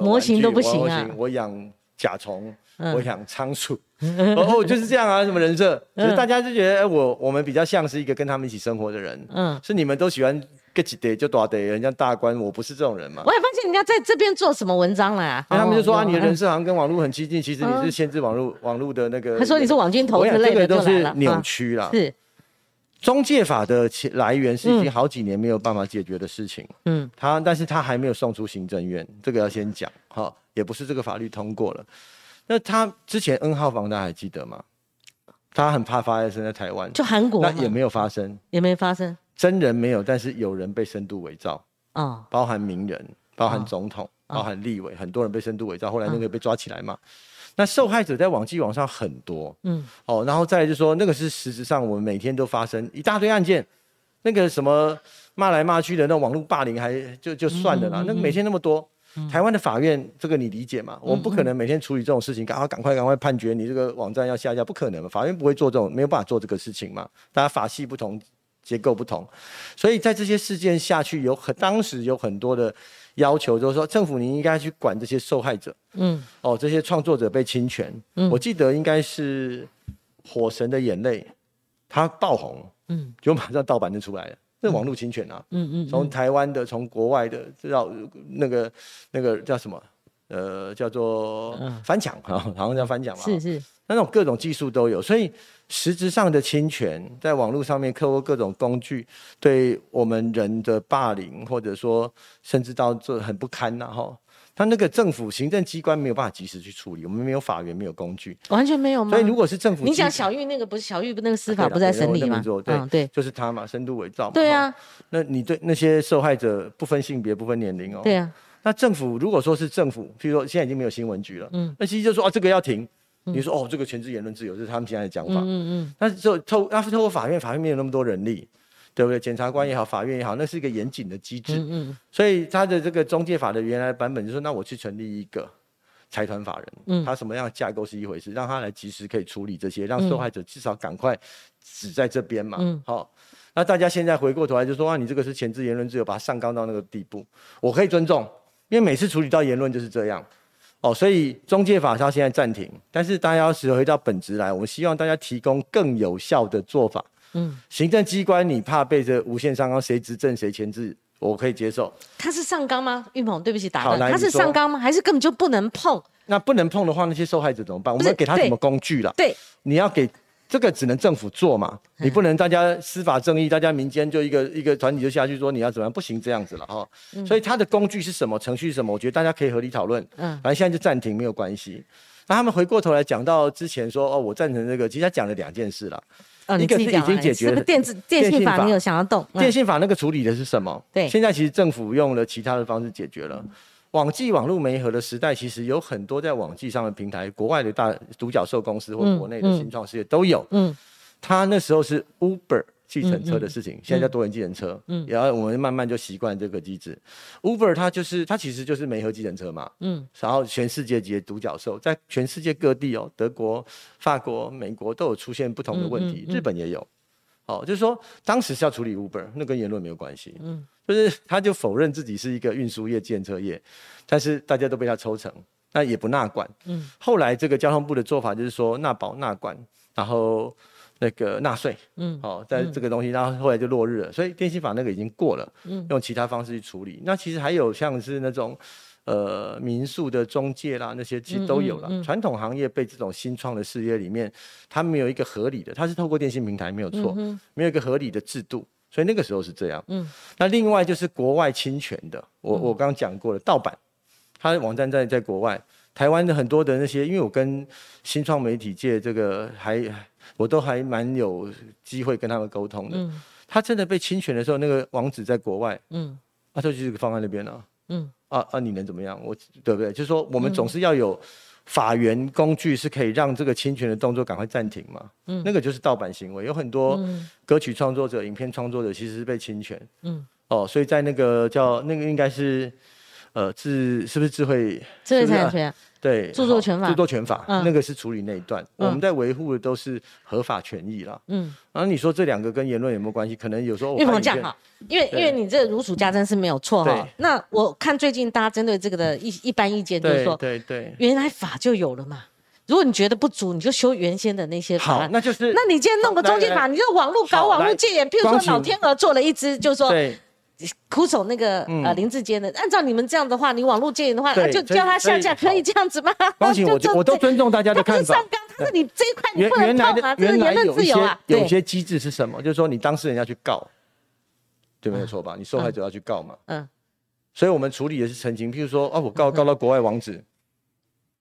模型都不行啊，我养甲虫，我养仓鼠，哦，就是这样啊，什么人设？就是大家就觉得，哎，我我们比较像是一个跟他们一起生活的人，嗯，是你们都喜欢。Get 几得就多得，人家大官，我不是这种人嘛。我也发现人家在这边做什么文章了啊？他们就说啊，你的人设好像跟网络很接近，其实你是限制网络网络的那个。他说你是网军头之类的，都是扭曲了。是中介法的来源是已经好几年没有办法解决的事情。嗯，他但是他还没有送出行政院，这个要先讲哈，也不是这个法律通过了。那他之前 N 号房大家还记得吗？他很怕发生在台湾，就韩国，那也没有发生，也没发生。真人没有，但是有人被深度伪造。啊，包含名人，包含总统，包含立委，很多人被深度伪造，后来那个被抓起来嘛。那受害者在网际网上很多，嗯，哦，然后再就说那个是实质上我们每天都发生一大堆案件，那个什么骂来骂去的那网络霸凌还就就算了啦，那个每天那么多，台湾的法院这个你理解吗？我们不可能每天处理这种事情，赶快赶快赶快判决你这个网站要下架，不可能，法院不会做这种，没有办法做这个事情嘛，大家法系不同。结构不同，所以在这些事件下去，有很当时有很多的要求，就是说政府你应该去管这些受害者，嗯，哦，这些创作者被侵权，嗯，我记得应该是《火神的眼泪》，它爆红，嗯，就马上盗版就出来了，那网络侵权啊，嗯嗯，从台湾的，从国外的，知道那个那个叫什么，呃，叫做翻墙 啊，好像叫翻墙嘛，是是，那种各种技术都有，所以。实质上的侵权，在网络上面，透过各种工具，对我们人的霸凌，或者说甚至到这很不堪呐哈。他那个政府行政机关没有办法及时去处理，我们没有法源，没有工具，完全没有吗？所以如果是政府，你讲小玉那个不是小玉那个司法不在审理吗？对对，就是他嘛，深度伪造嘛。对啊，那你对那些受害者不分性别、不分年龄哦。对啊，那政府如果说是政府，譬如说现在已经没有新闻局了，嗯，那其实就说啊，这个要停。你说哦，这个前置言论自由，这是他们现在的讲法。嗯嗯。但是就透，那是透过法院，法院没有那么多人力，对不对？检察官也好，法院也好，那是一个严谨的机制。嗯嗯。所以他的这个中介法的原来版本就说，那我去成立一个财团法人，嗯，他什么样的架构是一回事，让他来及时可以处理这些，让受害者至少赶快死在这边嘛。嗯。好，那大家现在回过头来就说啊，你这个是前置言论自由，把它上纲到那个地步，我可以尊重，因为每次处理到言论就是这样。哦，所以中介法它现在暂停，但是大家要回到本质来，我们希望大家提供更有效的做法。嗯，行政机关你怕被这无限上纲，谁执政谁前置，我可以接受。他是上纲吗？玉鹏，对不起打断，他是上纲吗？还是根本就不能碰？那不能碰的话，那些受害者怎么办？我们给他什么工具了？对，你要给。这个只能政府做嘛，你不能大家司法正义，大家民间就一个一个团体就下去说你要怎么样，不行这样子了哈。所以它的工具是什么，程序是什么，我觉得大家可以合理讨论。嗯，反正现在就暂停没有关系。那他们回过头来讲到之前说哦，我赞成这个，其实他讲了两件事了。哦，一个是已经解决了电子电信法，你有想要动？电信法那个处理的是什么？对，现在其实政府用了其他的方式解决了。网际网络媒合的时代，其实有很多在网际上的平台，国外的大独角兽公司或国内的新创事业都有。嗯。他那时候是 Uber 计程车的事情，现在叫多人计程车，嗯，然后我们慢慢就习惯这个机制。Uber 它就是它其实就是煤合计程车嘛，嗯，然后全世界级独角兽，在全世界各地哦，德国、法国、美国都有出现不同的问题，日本也有，哦，就是说当时是要处理 Uber，那跟言论没有关系，嗯，就是他就否认自己是一个运输业、计程车业，但是大家都被他抽成，那也不纳管，嗯，后来这个交通部的做法就是说纳保纳管，然后。那个纳税，嗯，哦，在这个东西，然后后来就落日了，所以电信法那个已经过了，嗯，用其他方式去处理。那其实还有像是那种，呃，民宿的中介啦，那些其实都有了。传统行业被这种新创的事业里面，它没有一个合理的，它是透过电信平台没有错，没有一个合理的制度，所以那个时候是这样。嗯，那另外就是国外侵权的，我我刚刚讲过了，盗版，它的网站在在国外，台湾的很多的那些，因为我跟新创媒体界这个还。我都还蛮有机会跟他们沟通的。嗯，他真的被侵权的时候，那个网址在国外。嗯，啊，就就是放在那边了。嗯，啊啊，你能怎么样？我对不对？就是说，我们总是要有法源工具，是可以让这个侵权的动作赶快暂停嘛。嗯，那个就是盗版行为，有很多歌曲创作者、影片创作者其实是被侵权。嗯，哦，所以在那个叫那个应该是。呃，智是不是智慧？智慧财产权。对，著作权法。著作权法，那个是处理那一段。我们在维护的都是合法权益啦。嗯。然后你说这两个跟言论有没有关系？可能有时候。玉鹏讲哈，因为因为你这如数家珍是没有错哈。那我看最近大家针对这个的一一般意见就是说，对对。原来法就有了嘛。如果你觉得不足，你就修原先的那些法。好，那就是。那你今天弄个中介法，你就网络搞网络戒严，譬如说老天鹅做了一只，就是说。苦守那个呃林志坚的，按照你们这样的话，你网络戒严的话，就叫他下架，可以这样子吗？光晴，我我都尊重大家的看法。他不是上纲，他是你这一块你不能碰啊，这是言论自由啊。有些机制是什么？就是说你当事人要去告，对，没有错吧？你受害者要去告嘛。嗯。所以我们处理也是澄清，譬如说，啊，我告告到国外网址，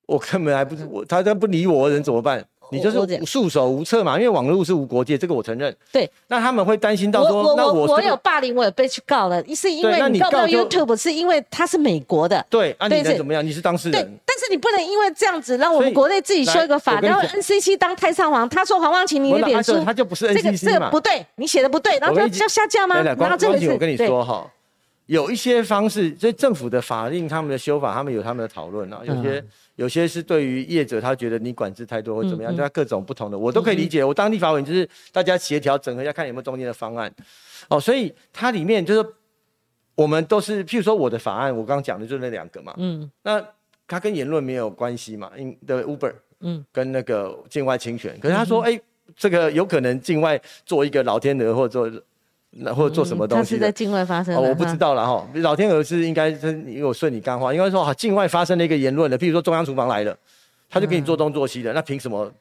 我根本还不是我，他他不理我人怎么办？你就是束手无策嘛，因为网络是无国界，这个我承认。对，那他们会担心到说，那我我有霸凌，我也被去告了，是因为你告到 YouTube，是因为他是美国的。对，啊，你能怎么样？你是当事人。对，但是你不能因为这样子，让我们国内自己修一个法，然后 NCC 当太上皇，他说黄光琴你的脸书，他就不是 NCC 这个这个不对，你写的不对，然后就要下架吗？然后这个是，我跟你说哈。有一些方式，所以政府的法令、他们的修法，他们有他们的讨论啊。有些有些是对于业者，他觉得你管制太多或怎么样，他各种不同的，我都可以理解。我当地法委就是大家协调整合一下，看有没有中间的方案。哦，所以它里面就是我们都是，譬如说我的法案，我刚刚讲的就那两个嘛。嗯。那它跟言论没有关系嘛？因的 Uber，嗯，跟那个境外侵权。可是他说，哎，这个有可能境外做一个老天鹅或者做。那或者做什么东西？它是在境外发生的，我不知道了哈。老天鹅是应该是，因为我顺你干话，应该说哈，境外发生了一个言论的，譬如说中央厨房来了，他就给你做东做西的，那凭什么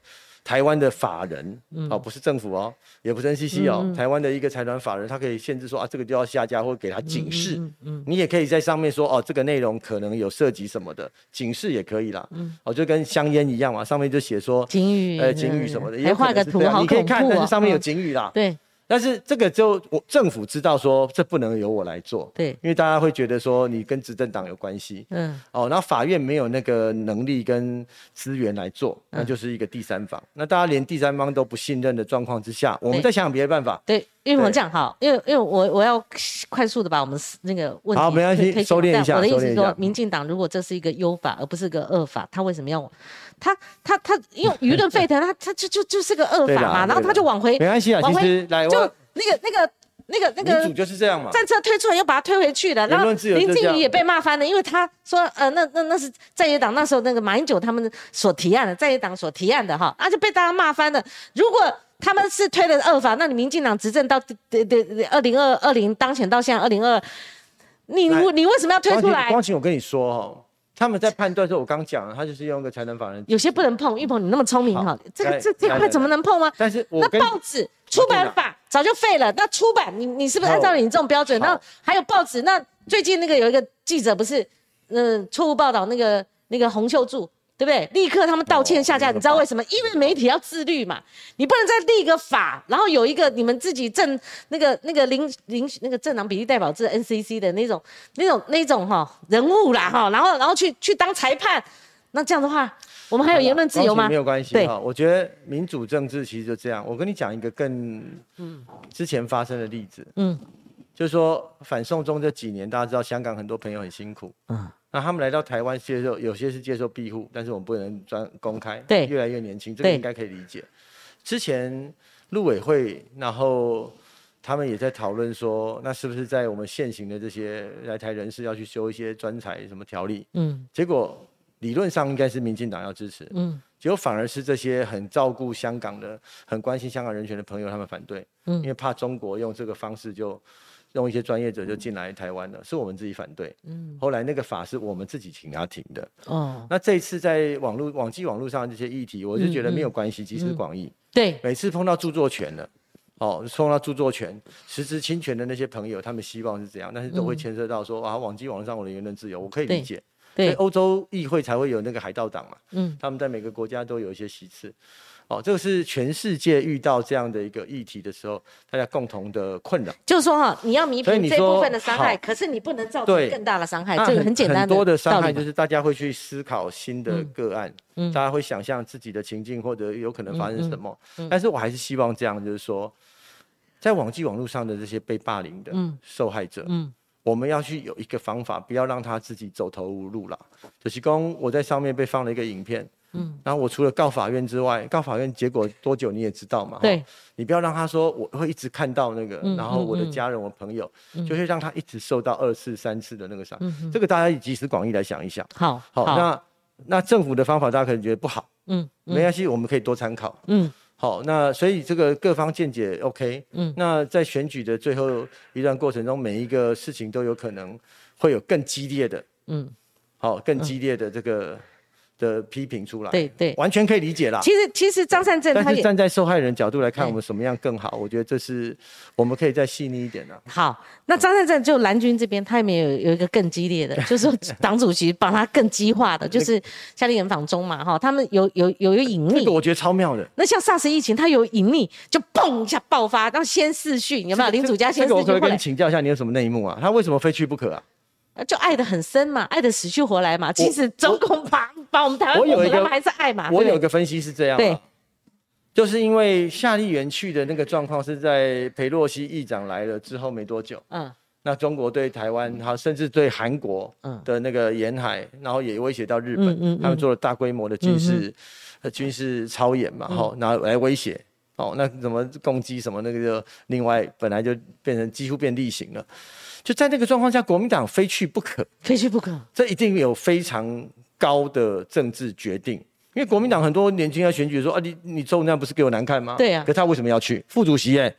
台湾的法人哦，不是政府哦，也不是 NCC 哦，台湾的一个财团法人，他可以限制说啊，这个就要下架，或给他警示。嗯，你也可以在上面说哦，这个内容可能有涉及什么的，警示也可以啦。嗯，哦，就跟香烟一样嘛，上面就写说警语，呃，警语什么的，也画个图，好你可以看，但是上面有警语啦。对。但是这个就我政府知道说这不能由我来做，对，因为大家会觉得说你跟执政党有关系，嗯，哦，然后法院没有那个能力跟资源来做，那就是一个第三方。那大家连第三方都不信任的状况之下，我们再想想别的办法。对，因为我这样哈，因为因为我我要快速的把我们那个问题好没关系，收敛一下。我的意思是说，民进党如果这是一个优法而不是个恶法，他为什么要？他他他因为舆论沸腾，他他就就就是个恶法嘛，然后他就往回没关系啊，其实来就那个那个那个那个民主就是这样嘛，政策推出来又把它推回去了，然后林静怡也被骂翻了，因为他说呃那那那是在野党那时候那个马英九他们所提案的，在野党所提案的哈，那就被大家骂翻了。如果他们是推的恶法，那你民进党执政到对对二零二二零当前到现在二零二，你你为什么要推出来？光晴，我跟你说哈。他们在判断说，我刚讲了，他就是用一个才能法人，有些不能碰。玉鹏，你那么聪明哈，这个这这块怎么能碰吗？但是那报纸出版法早就废了，那出版你你是不是按照你这种标准？那还有报纸，那最近那个有一个记者不是嗯错误报道那个那个洪秀柱。对不对？立刻他们道歉下架，你知道为什么？因为媒体要自律嘛，你不能再立一个法，然后有一个你们自己政那个那个领领那个政党比例代表制 NCC 的那种那种那种哈人物啦哈，然后然后去去当裁判，那这样的话，我们还有言论自由吗？没有关系哈，我觉得民主政治其实就这样。我跟你讲一个更嗯之前发生的例子，嗯，就是说反送中这几年，大家知道香港很多朋友很辛苦，嗯。那他们来到台湾接受，有些是接受庇护，但是我们不能专公开。对，越来越年轻，这个应该可以理解。之前陆委会，然后他们也在讨论说，那是不是在我们现行的这些来台人士要去修一些专才什么条例？嗯，结果理论上应该是民进党要支持，嗯，结果反而是这些很照顾香港的、很关心香港人权的朋友他们反对，嗯，因为怕中国用这个方式就。用一些专业者就进来台湾了，是我们自己反对。嗯，后来那个法是我们自己请他停的。哦，那这一次在网络、网际网络上这些议题，我就觉得没有关系，集思广益。对，每次碰到著作权了，哦，碰到著作权、实质侵权的那些朋友，他们希望是这样，但是都会牵涉到说啊，网际网络上我的言论自由，我可以理解。所以欧洲议会才会有那个海盗党嘛。嗯，他们在每个国家都有一些席次。哦，这个是全世界遇到这样的一个议题的时候，大家共同的困扰。就是说哈，你要弥补这部分的伤害，可是你不能造成更大的伤害。这个很简单。很多的伤害就是大家会去思考新的个案，嗯，大家会想象自己的情境或者有可能发生什么。但是我还是希望这样，就是说，在网际网络上的这些被霸凌的受害者，嗯，我们要去有一个方法，不要让他自己走投无路了。就是公，我在上面被放了一个影片。嗯，然后我除了告法院之外，告法院结果多久你也知道嘛？对，你不要让他说我会一直看到那个，然后我的家人、我朋友，就会让他一直受到二次、三次的那个伤。这个大家以集思广益来想一想。好，好，那那政府的方法大家可能觉得不好，嗯，没关系，我们可以多参考。嗯，好，那所以这个各方见解 OK。嗯，那在选举的最后一段过程中，每一个事情都有可能会有更激烈的，嗯，好，更激烈的这个。的批评出来，对对，完全可以理解啦。其实其实张善政，但是站在受害人角度来看，我们什么样更好？我觉得这是我们可以再细腻一点的。好，那张善政就蓝军这边，他也没有有一个更激烈的，就是党主席帮他更激化的，就是夏令营访中嘛，哈，他们有有有有隐匿，这个我觉得超妙的。那像 SARS 疫情，他有隐匿，就嘣一下爆发，然后先视讯，有没有？林主家先视讯。这个我可以跟你请教一下，你有什么内幕啊？他为什么非去不可啊？就爱的很深嘛，爱的死去活来嘛。其实中共把把我们台湾我有一个还是爱嘛。我有一个分析是这样，对，就是因为夏立言去的那个状况是在裴洛西议长来了之后没多久，嗯，那中国对台湾，好甚至对韩国的那个沿海，然后也威胁到日本，他们做了大规模的军事军事操演嘛，好，然后来威胁，哦，那怎么攻击什么那个就另外本来就变成几乎变例行了。就在那个状况下，国民党非去不可，非去不可，这一定有非常高的政治决定。因为国民党很多年轻人选举说啊，你你周那样不是给我难看吗？对呀，可他为什么要去？副主席哎。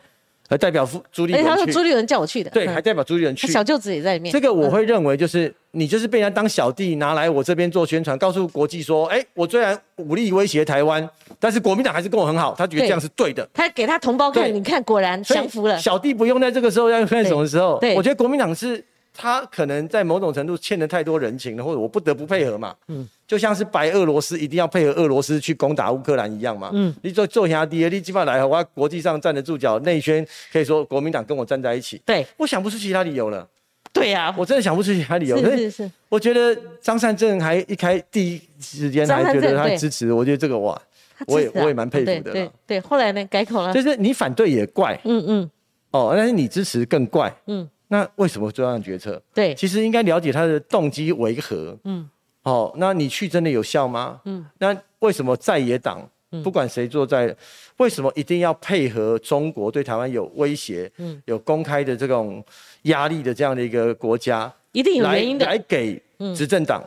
还代表朱朱立伦去，他说朱立伦叫我去的，对，还代表朱立伦去。小舅子也在里面。这个我会认为就是你就是被人家当小弟拿来我这边做宣传，告诉国际说，哎，我虽然武力威胁台湾，但是国民党还是跟我很好，他觉得这样是对的。他给他同胞看，你看果然降服了。小弟不用在这个时候要看什么时候？对，我觉得国民党是他可能在某种程度欠了太多人情了，或者我不得不配合嘛。嗯。就像是白俄罗斯一定要配合俄罗斯去攻打乌克兰一样嘛。嗯，你做做下第二，你基本上来，我国际上站得住脚，内宣可以说国民党跟我站在一起。对，我想不出其他理由了。对呀，我真的想不出其他理由。是是是，我觉得张善政还一开第一时间还觉得他支持，我觉得这个哇，我也我也蛮佩服的。对对，后来呢改口了，就是你反对也怪，嗯嗯，哦，但是你支持更怪，嗯，那为什么做这样决策？对，其实应该了解他的动机为何，嗯，哦，那你去真的有效吗？嗯，那为什么在野党不管谁坐在，为什么一定要配合中国对台湾有威胁，嗯，有公开的这种。压力的这样的一个国家，一定有原因的，来给执政党，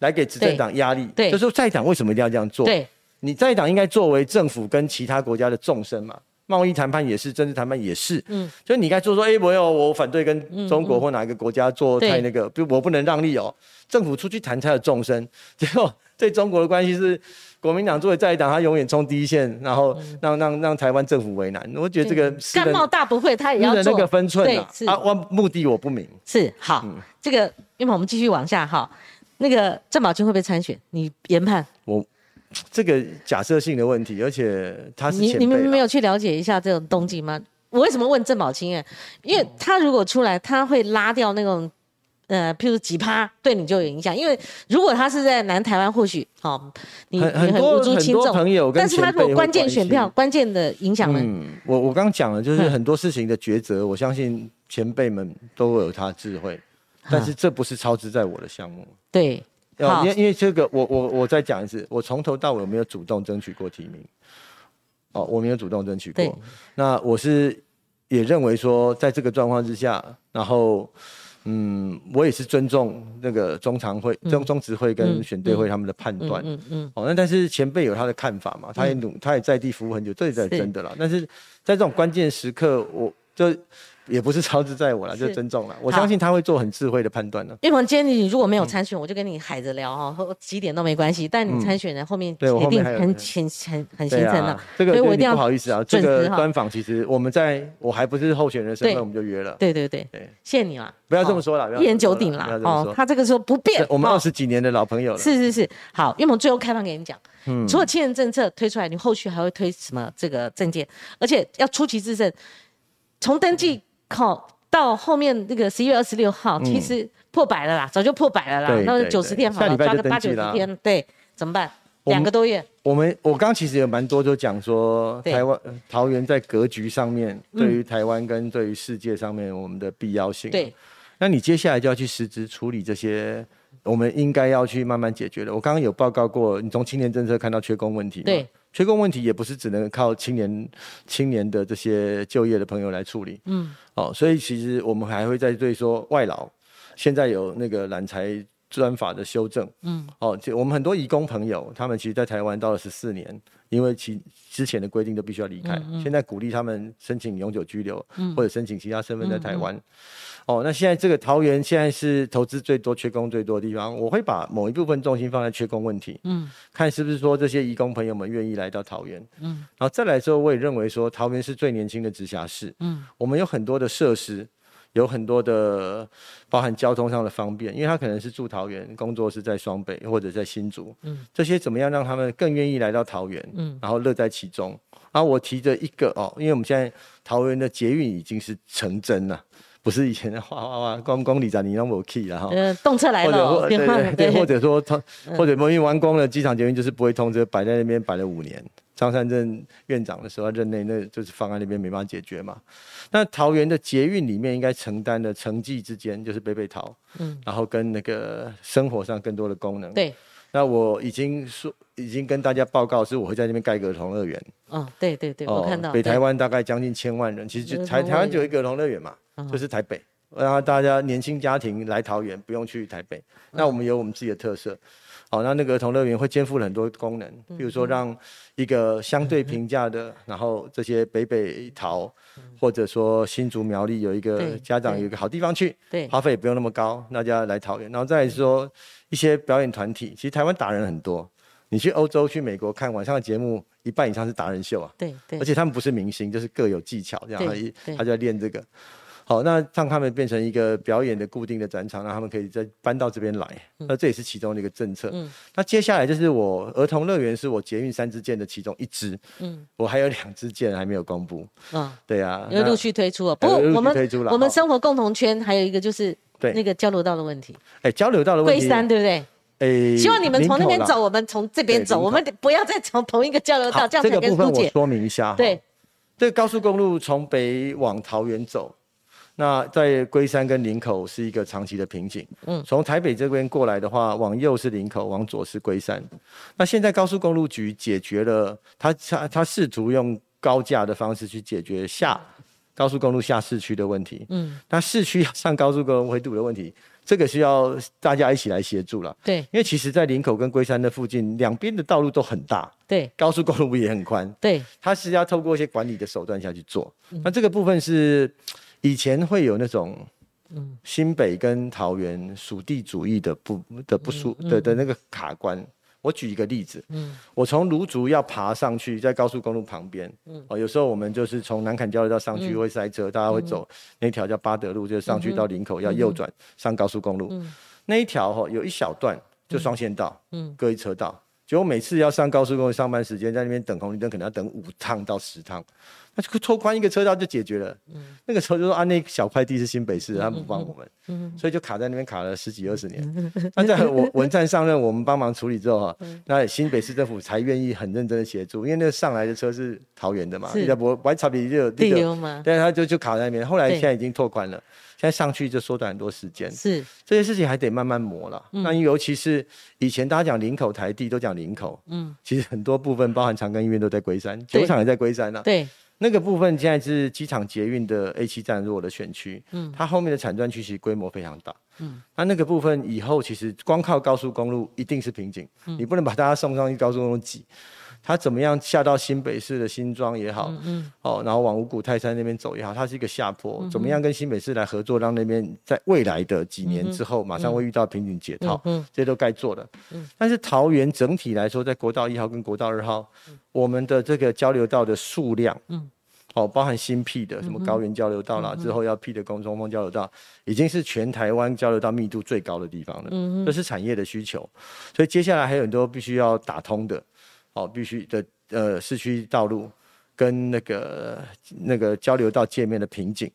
来给执政党压力。对，就说在党为什么一定要这样做？对，你在党应该作为政府跟其他国家的纵深嘛，贸易谈判也是，政治谈判也是。嗯，所以你该做说，哎，我有我反对跟中国或哪一个国家做太那个，不，我不能让利哦。政府出去谈才有众生，结果对中国的关系是。国民党作为在野党，他永远冲第一线，然后让让让台湾政府为难。我觉得这个干冒大不会，他也要做那个分寸啊。啊，我目的我不明。是好，这个因为我们继续往下哈。那个郑宝清会不会参选？你研判？我这个假设性的问题，而且他是你你们没有去了解一下这种动机吗？我为什么问郑宝清？哎，因为他如果出来，他会拉掉那种。呃，譬如几趴对你就有影响，因为如果他是在南台湾，或许哦，你很很多很多朋友，但是他如果关键选票、关键的影响呢？嗯，我我刚刚讲了，就是很多事情的抉择，我相信前辈们都会有他智慧，但是这不是超支在我的项目。对，因为因为这个，我我我再讲一次，我从头到尾没有主动争取过提名，哦，我没有主动争取过。那我是也认为说，在这个状况之下，然后。嗯，我也是尊重那个中常会、中中执会跟选队会他们的判断。嗯嗯。哦，那但是前辈有他的看法嘛？他也努，他也在地服务很久，这也是真的啦。但是在这种关键时刻，我就。也不是超支在我了，就尊重了。我相信他会做很智慧的判断呢。玉鹏，今天你如果没有参选，我就跟你海着聊哈，几点都没关系。但你参选人后面一定很很很很形成的，所以我一定要不好意思啊。这个专访其实我们在我还不是候选人身份，我们就约了。对对对对，谢谢你了。不要这么说了，一言九鼎了。哦，他这个时候不变。我们二十几年的老朋友了。是是是，好，玉鹏最后开放给你讲。嗯，除了亲人政策推出来，你后续还会推什么这个证件？而且要出奇制胜，从登记靠。到后面那个十一月二十六号，其实破百了啦，早就破百了啦。那九十天好了，抓个八九十天，对，怎么办？两个多月。我们我刚其实有蛮多就讲说，台湾桃园在格局上面，对于台湾跟对于世界上面我们的必要性。对。那你接下来就要去实质处理这些，我们应该要去慢慢解决的。我刚刚有报告过，你从青年政策看到缺工问题。对。缺工问题也不是只能靠青年、青年的这些就业的朋友来处理。嗯，哦，所以其实我们还会在对说外劳，现在有那个揽才专法的修正。嗯，哦，就我们很多移工朋友，他们其实，在台湾到了十四年，因为其之前的规定都必须要离开，现在鼓励他们申请永久居留，或者申请其他身份在台湾。哦，那现在这个桃园现在是投资最多、缺工最多的地方。我会把某一部分重心放在缺工问题，嗯，看是不是说这些移工朋友们愿意来到桃园，嗯，然后再来之后，我也认为说桃园是最年轻的直辖市，嗯，我们有很多的设施，有很多的包含交通上的方便，因为他可能是住桃园，工作是在双北或者在新竹，嗯，这些怎么样让他们更愿意来到桃园，嗯，然后乐在其中。然后我提着一个哦，因为我们现在桃园的捷运已经是成真了。不是以前的哗哗哗，光公里长你让我 key 了哈。呃，动车来了，或者对对 对，或者说通，或者因为完工了，机场捷运就是不会通车，摆在那边摆了五年。张善政院长的时候任内，那就是方案那边没办法解决嘛。那桃园的捷运里面应该承担的城际之间就是北北桃，嗯，然后跟那个生活上更多的功能。对。那我已经说，已经跟大家报告，是我会在那边盖个儿童乐园。哦，对对对，我看到。北台湾大概将近千万人，其实就台台湾就有一个儿童乐园嘛。就是台北，让大家年轻家庭来桃园，不用去台北。那我们有我们自己的特色，好，那那个儿童乐园会肩负很多功能，比如说让一个相对平价的，然后这些北北桃，或者说新竹苗栗有一个家长有一个好地方去，对，花费也不用那么高，大家来桃园。然后再说一些表演团体，其实台湾达人很多，你去欧洲、去美国看晚上的节目，一半以上是达人秀啊，对对，而且他们不是明星，就是各有技巧，这样他他就在练这个。好，那让他们变成一个表演的固定的展场，让他们可以再搬到这边来。那这也是其中的一个政策。嗯，那接下来就是我儿童乐园是我捷运三支箭的其中一支。嗯，我还有两支箭还没有公布。嗯，对啊，要陆续推出了。不过我们我们生活共同圈还有一个就是对那个交流道的问题。哎，交流道的问题。龟山对不对？哎，希望你们从那边走，我们从这边走，我们不要再从同一个交流道，这样才跟部分我说明一下。对，这个高速公路从北往桃园走，那在龟山跟林口是一个长期的瓶颈。嗯，从台北这边过来的话，往右是林口，往左是龟山。那现在高速公路局解决了，他他他试图用高架的方式去解决下高速公路下市区的问题。嗯，那市区上高速公路回堵的问题。这个需要大家一起来协助了。对，因为其实，在林口跟龟山的附近，两边的道路都很大。对，高速公路也很宽。对，它是要透过一些管理的手段下去做。那这个部分是以前会有那种，嗯，新北跟桃园属地主义的不的不舒的的那个卡关。我举一个例子，嗯，我从芦竹要爬上去，在高速公路旁边，嗯，哦，有时候我们就是从南坎交流道上去会塞车，大家会走那条叫巴德路，就上去到林口要右转上高速公路，那一条哈有一小段就双线道，嗯，各一车道，结果每次要上高速公路上班时间在那边等红绿灯，可能要等五趟到十趟。那就拓宽一个车道就解决了。嗯，那个时候就说啊，那小块地是新北市，他不帮我们，嗯，所以就卡在那边卡了十几二十年。那在我文灿上任，我们帮忙处理之后哈，那新北市政府才愿意很认真的协助，因为那个上来的车是桃园的嘛，是我白草皮就有地流嘛，对，他就就卡在那边。后来现在已经拓宽了，现在上去就缩短很多时间。是这些事情还得慢慢磨了。那尤其是以前大家讲林口台地都讲林口，嗯，其实很多部分包含长庚医院都在龟山，酒厂也在龟山呢。对。那个部分现在是机场捷运的 A 七站落的选区，嗯，它后面的产专区其实规模非常大，嗯，那那个部分以后其实光靠高速公路一定是瓶颈，嗯，你不能把大家送上去高速公路挤，它怎么样下到新北市的新庄也好，嗯，哦，然后往五股泰山那边走也好，它是一个下坡，怎么样跟新北市来合作，让那边在未来的几年之后马上会遇到瓶颈解套，嗯，这些都该做的，嗯，但是桃园整体来说，在国道一号跟国道二号。我们的这个交流道的数量，嗯，哦，包含新辟的什么高原交流道啦，之后要辟的公中峰交流道，已经是全台湾交流道密度最高的地方了。嗯这是产业的需求，所以接下来还有很多必须要打通的，哦，必须的呃市区道路跟那个那个交流道界面的瓶颈，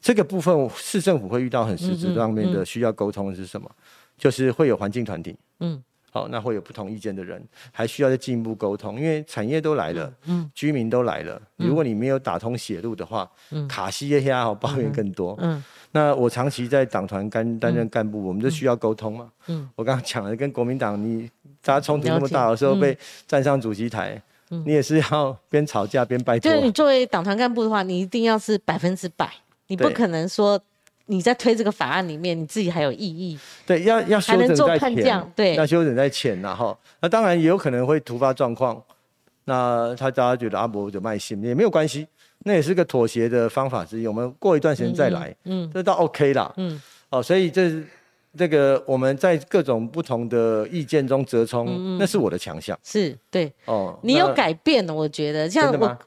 这个部分市政府会遇到很实质上面的需要沟通的是什么？就是会有环境团体，嗯。好，那会有不同意见的人，还需要再进一步沟通，因为产业都来了，嗯，居民都来了，如果你没有打通血路的话，嗯，卡西耶呀，好抱怨更多，嗯，那我长期在党团干担任干部，我们就需要沟通嘛，嗯，我刚刚讲了，跟国民党你大家冲突那么大的时候被站上主席台，你也是要边吵架边拜托，就是你作为党团干部的话，你一定要是百分之百，你不可能说。你在推这个法案里面，你自己还有异议？对，要要修整在浅，对，要修整在浅，然后那当然也有可能会突发状况，那他大家觉得阿伯有卖心也没有关系，那也是个妥协的方法之一。我们过一段时间再来，嗯，这倒 OK 啦，嗯，哦，所以这这个我们在各种不同的意见中折冲，那是我的强项，是对，哦，你有改变，我觉得像我。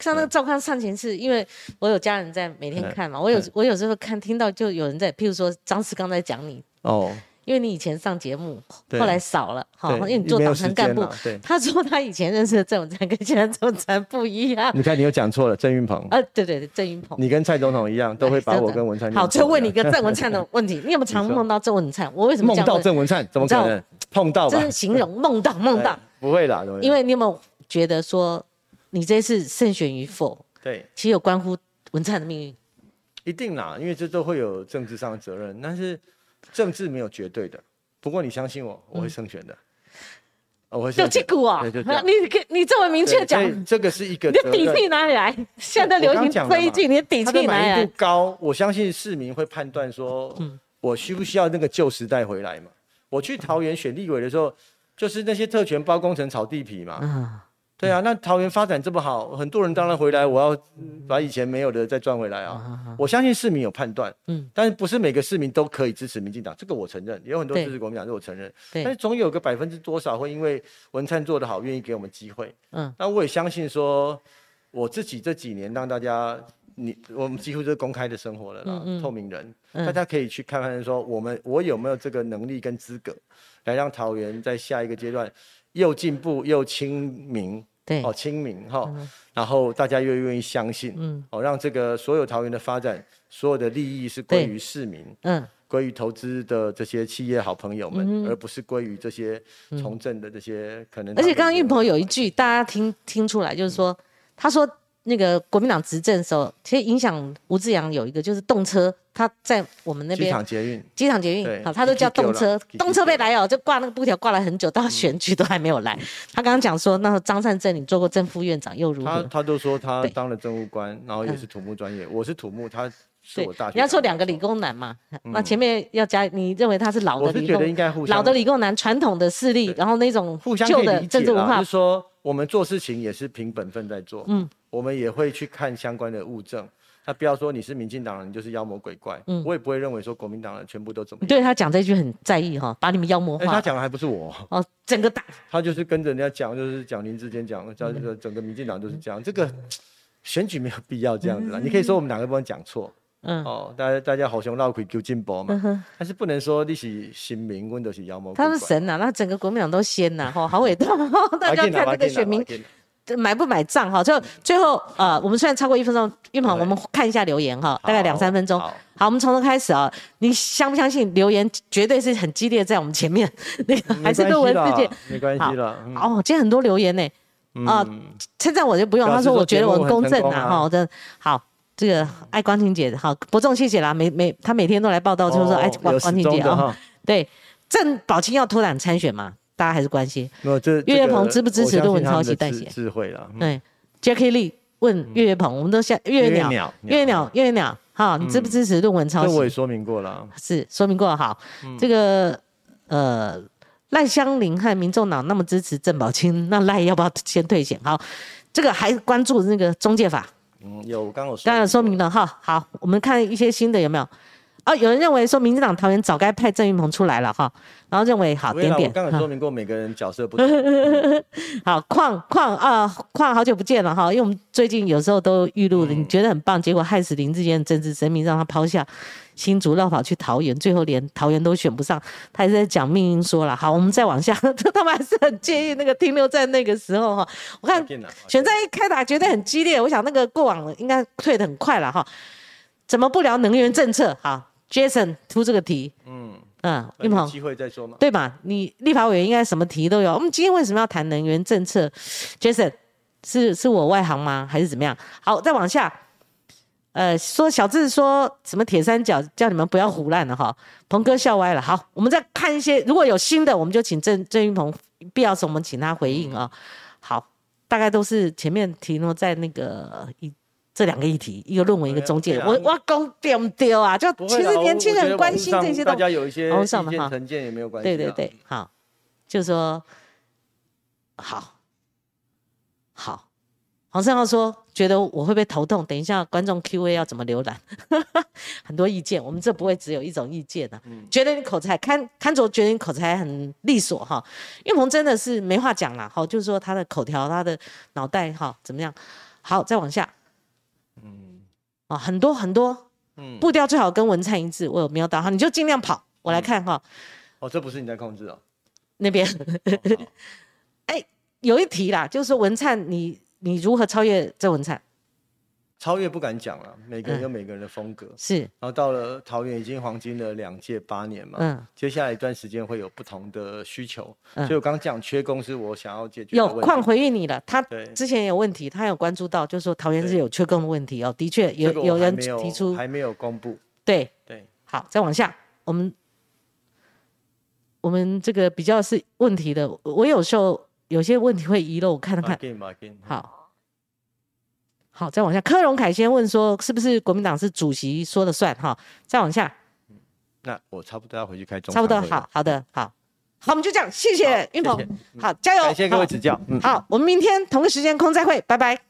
像那个赵康上前是因为我有家人在每天看嘛，我有我有时候看听到就有人在，譬如说张世刚在讲你哦，因为你以前上节目，后来少了，哈，因为你做党团干部，他说他以前认识的郑文灿跟现在郑文灿不一样。你看你又讲错了，郑云鹏。啊，对对对，郑云鹏，你跟蔡总统一样，都会把我跟文灿。好，就问你一个郑文灿的问题，你有没有常梦到郑文灿？我为什么梦到郑文灿？怎么可能碰到？这是形容梦到梦到，不会啦，因为你有没有觉得说你这次胜选与否？对，其实有关乎文灿的命运，一定啦，因为这都会有政治上的责任，但是政治没有绝对的。不过你相信我，我会胜选的，我会。有这股啊？你你这么明确讲，这个是一个。你的底气哪里来？现在流行推进，你的底气哪里来？高，我相信市民会判断说，我需不需要那个旧时代回来嘛？我去桃园选立委的时候，就是那些特权包工程炒地皮嘛。对啊，那桃园发展这么好，很多人当然回来，我要把以前没有的再赚回来啊！我相信市民有判断，嗯，但是不是每个市民都可以支持民进党，这个我承认，也有很多支持国民党，这我承认。但是总有个百分之多少会因为文灿做得好，愿意给我们机会。嗯，那我也相信说，我自己这几年让大家你我们几乎就是公开的生活了啦，透明人，大家可以去看看说，我们我有没有这个能力跟资格，来让桃园在下一个阶段又进步又亲民，对，哦亲民哈，然后大家又愿意相信，嗯，哦让这个所有桃园的发展，所有的利益是归于市民，嗯。归于投资的这些企业好朋友们，而不是归于这些从政的这些可能。而且刚刚运鹏有一句，大家听听出来，就是说，他说那个国民党执政的时候，其实影响吴志阳有一个就是动车，他在我们那边机场捷运，机场捷运，好，他都叫动车，动车被来哦，就挂那个布条挂了很久，到选举都还没有来。他刚刚讲说，那张善政你做过正副院长又如何？他他都说他当了政务官，然后也是土木专业，我是土木，他。是我大学，你要说两个理工男嘛，那前面要加，你认为他是老的理工，老的理工男，传统的势力，然后那种旧的政治文化，就是说我们做事情也是凭本分在做，嗯，我们也会去看相关的物证，他不要说你是民进党人，你就是妖魔鬼怪，嗯，我也不会认为说国民党人全部都怎么，对他讲这句很在意哈，把你们妖魔化，他讲的还不是我，哦，整个大，他就是跟着人家讲，就是讲林志坚讲，叫这个整个民进党都是这样，这个选举没有必要这样子啦，你可以说我们哪个部分讲错。嗯。哦，大家大家好，像闹鬼求进步嘛，但是不能说你是新民，我都是妖魔。他是神呐，那整个国民党都仙呐，哈，好伟大！大家看这个选民买不买账哈？就最后呃，我们虽然超过一分钟，玉鹏，我们看一下留言哈，大概两三分钟。好，我们从头开始啊，你相不相信留言绝对是很激烈，在我们前面？那个还是论文世界？没关系了。哦，今天很多留言呢，啊，称赞我就不用，他说我觉得我很公正呐，哈，的。好。这个爱光晴姐好，伯仲谢谢啦，每每他每天都来报道，就是说爱光光晴姐啊，对，郑宝清要脱党参选嘛，大家还是关心。这岳岳鹏支不支持论文抄袭代写？智慧了。对，Jackie Lee 问岳岳鹏，我们都下岳岳鸟，岳岳鸟，岳岳鸟，好，你支不支持论文抄袭？这我也说明过了，是说明过好。这个呃赖香林和民众党那么支持郑宝清，那赖要不要先退选？好，这个还关注那个中介法。嗯，有刚刚刚有说明了哈。好，我们看一些新的有没有？啊，有人认为说，民进党桃园早该派郑云鹏出来了哈。然后认为好点点。刚刚说明过每个人角色不同。好，矿矿啊，矿好久不见了哈，因为我们最近有时候都预录的，你觉得很棒，结果害死林志坚的政治生命，让他抛下。新竹绕跑去桃园，最后连桃园都选不上，他也在讲命运说了。好，我们再往下，他们还是很介意那个停留在那个时候哈。我看选战一开打，觉得很激烈。我想那个过往应该退的很快了哈。怎么不聊能源政策？好，Jason 出这个题。嗯嗯，玉鹏，机会再说嘛。对吧？你立法委员应该什么题都有。我们今天为什么要谈能源政策？Jason 是是我外行吗？还是怎么样？好，再往下。呃，说小智说什么铁三角，叫你们不要胡乱了哈。鹏哥笑歪了。好，我们再看一些，如果有新的，我们就请郑郑云鹏，必要时我们请他回应啊。好，大概都是前面提诺在那个一这两个议题，一个论文，一个中介。我我讲丢不丢啊？就其实年轻人关心这些东西，大家有一些意见成见也没有关系。对对对，好，就说好，好。黄胜浩说：“觉得我会不会头痛？等一下观众 Q&A 要怎么浏览？很多意见，我们这不会只有一种意见的。觉得你口才看看着，觉得你口才很利索哈。岳鹏真的是没话讲了，好，就是说他的口条，他的脑袋哈怎么样？好，再往下，嗯，啊，很多很多，嗯，步调最好跟文灿一致。我有瞄到哈，你就尽量跑，我来看哈。哦，这不是你在控制哦，那边，哎，有一题啦，就是说文灿你。你如何超越郑文灿？超越不敢讲了，每个人有每个人的风格。是，然后到了桃园已经黄金了两届八年嘛，嗯，接下来一段时间会有不同的需求。所以我刚刚讲缺工是我想要解决。有矿回应你了，他之前有问题，他有关注到，就是说桃园是有缺工的问题哦。的确有有人提出，还没有公布。对对，好，再往下，我们我们这个比较是问题的，我有时候。有些问题会遗漏，我看看。好，好，再往下。柯荣凯先问说：“是不是国民党是主席说了算？”哈，再往下。那我差不多要回去开中。差不多，好好的，好，好，我们就这样，谢谢云鹏，好，加油，感谢各位指教。好，我们明天同个时间空再会，拜拜。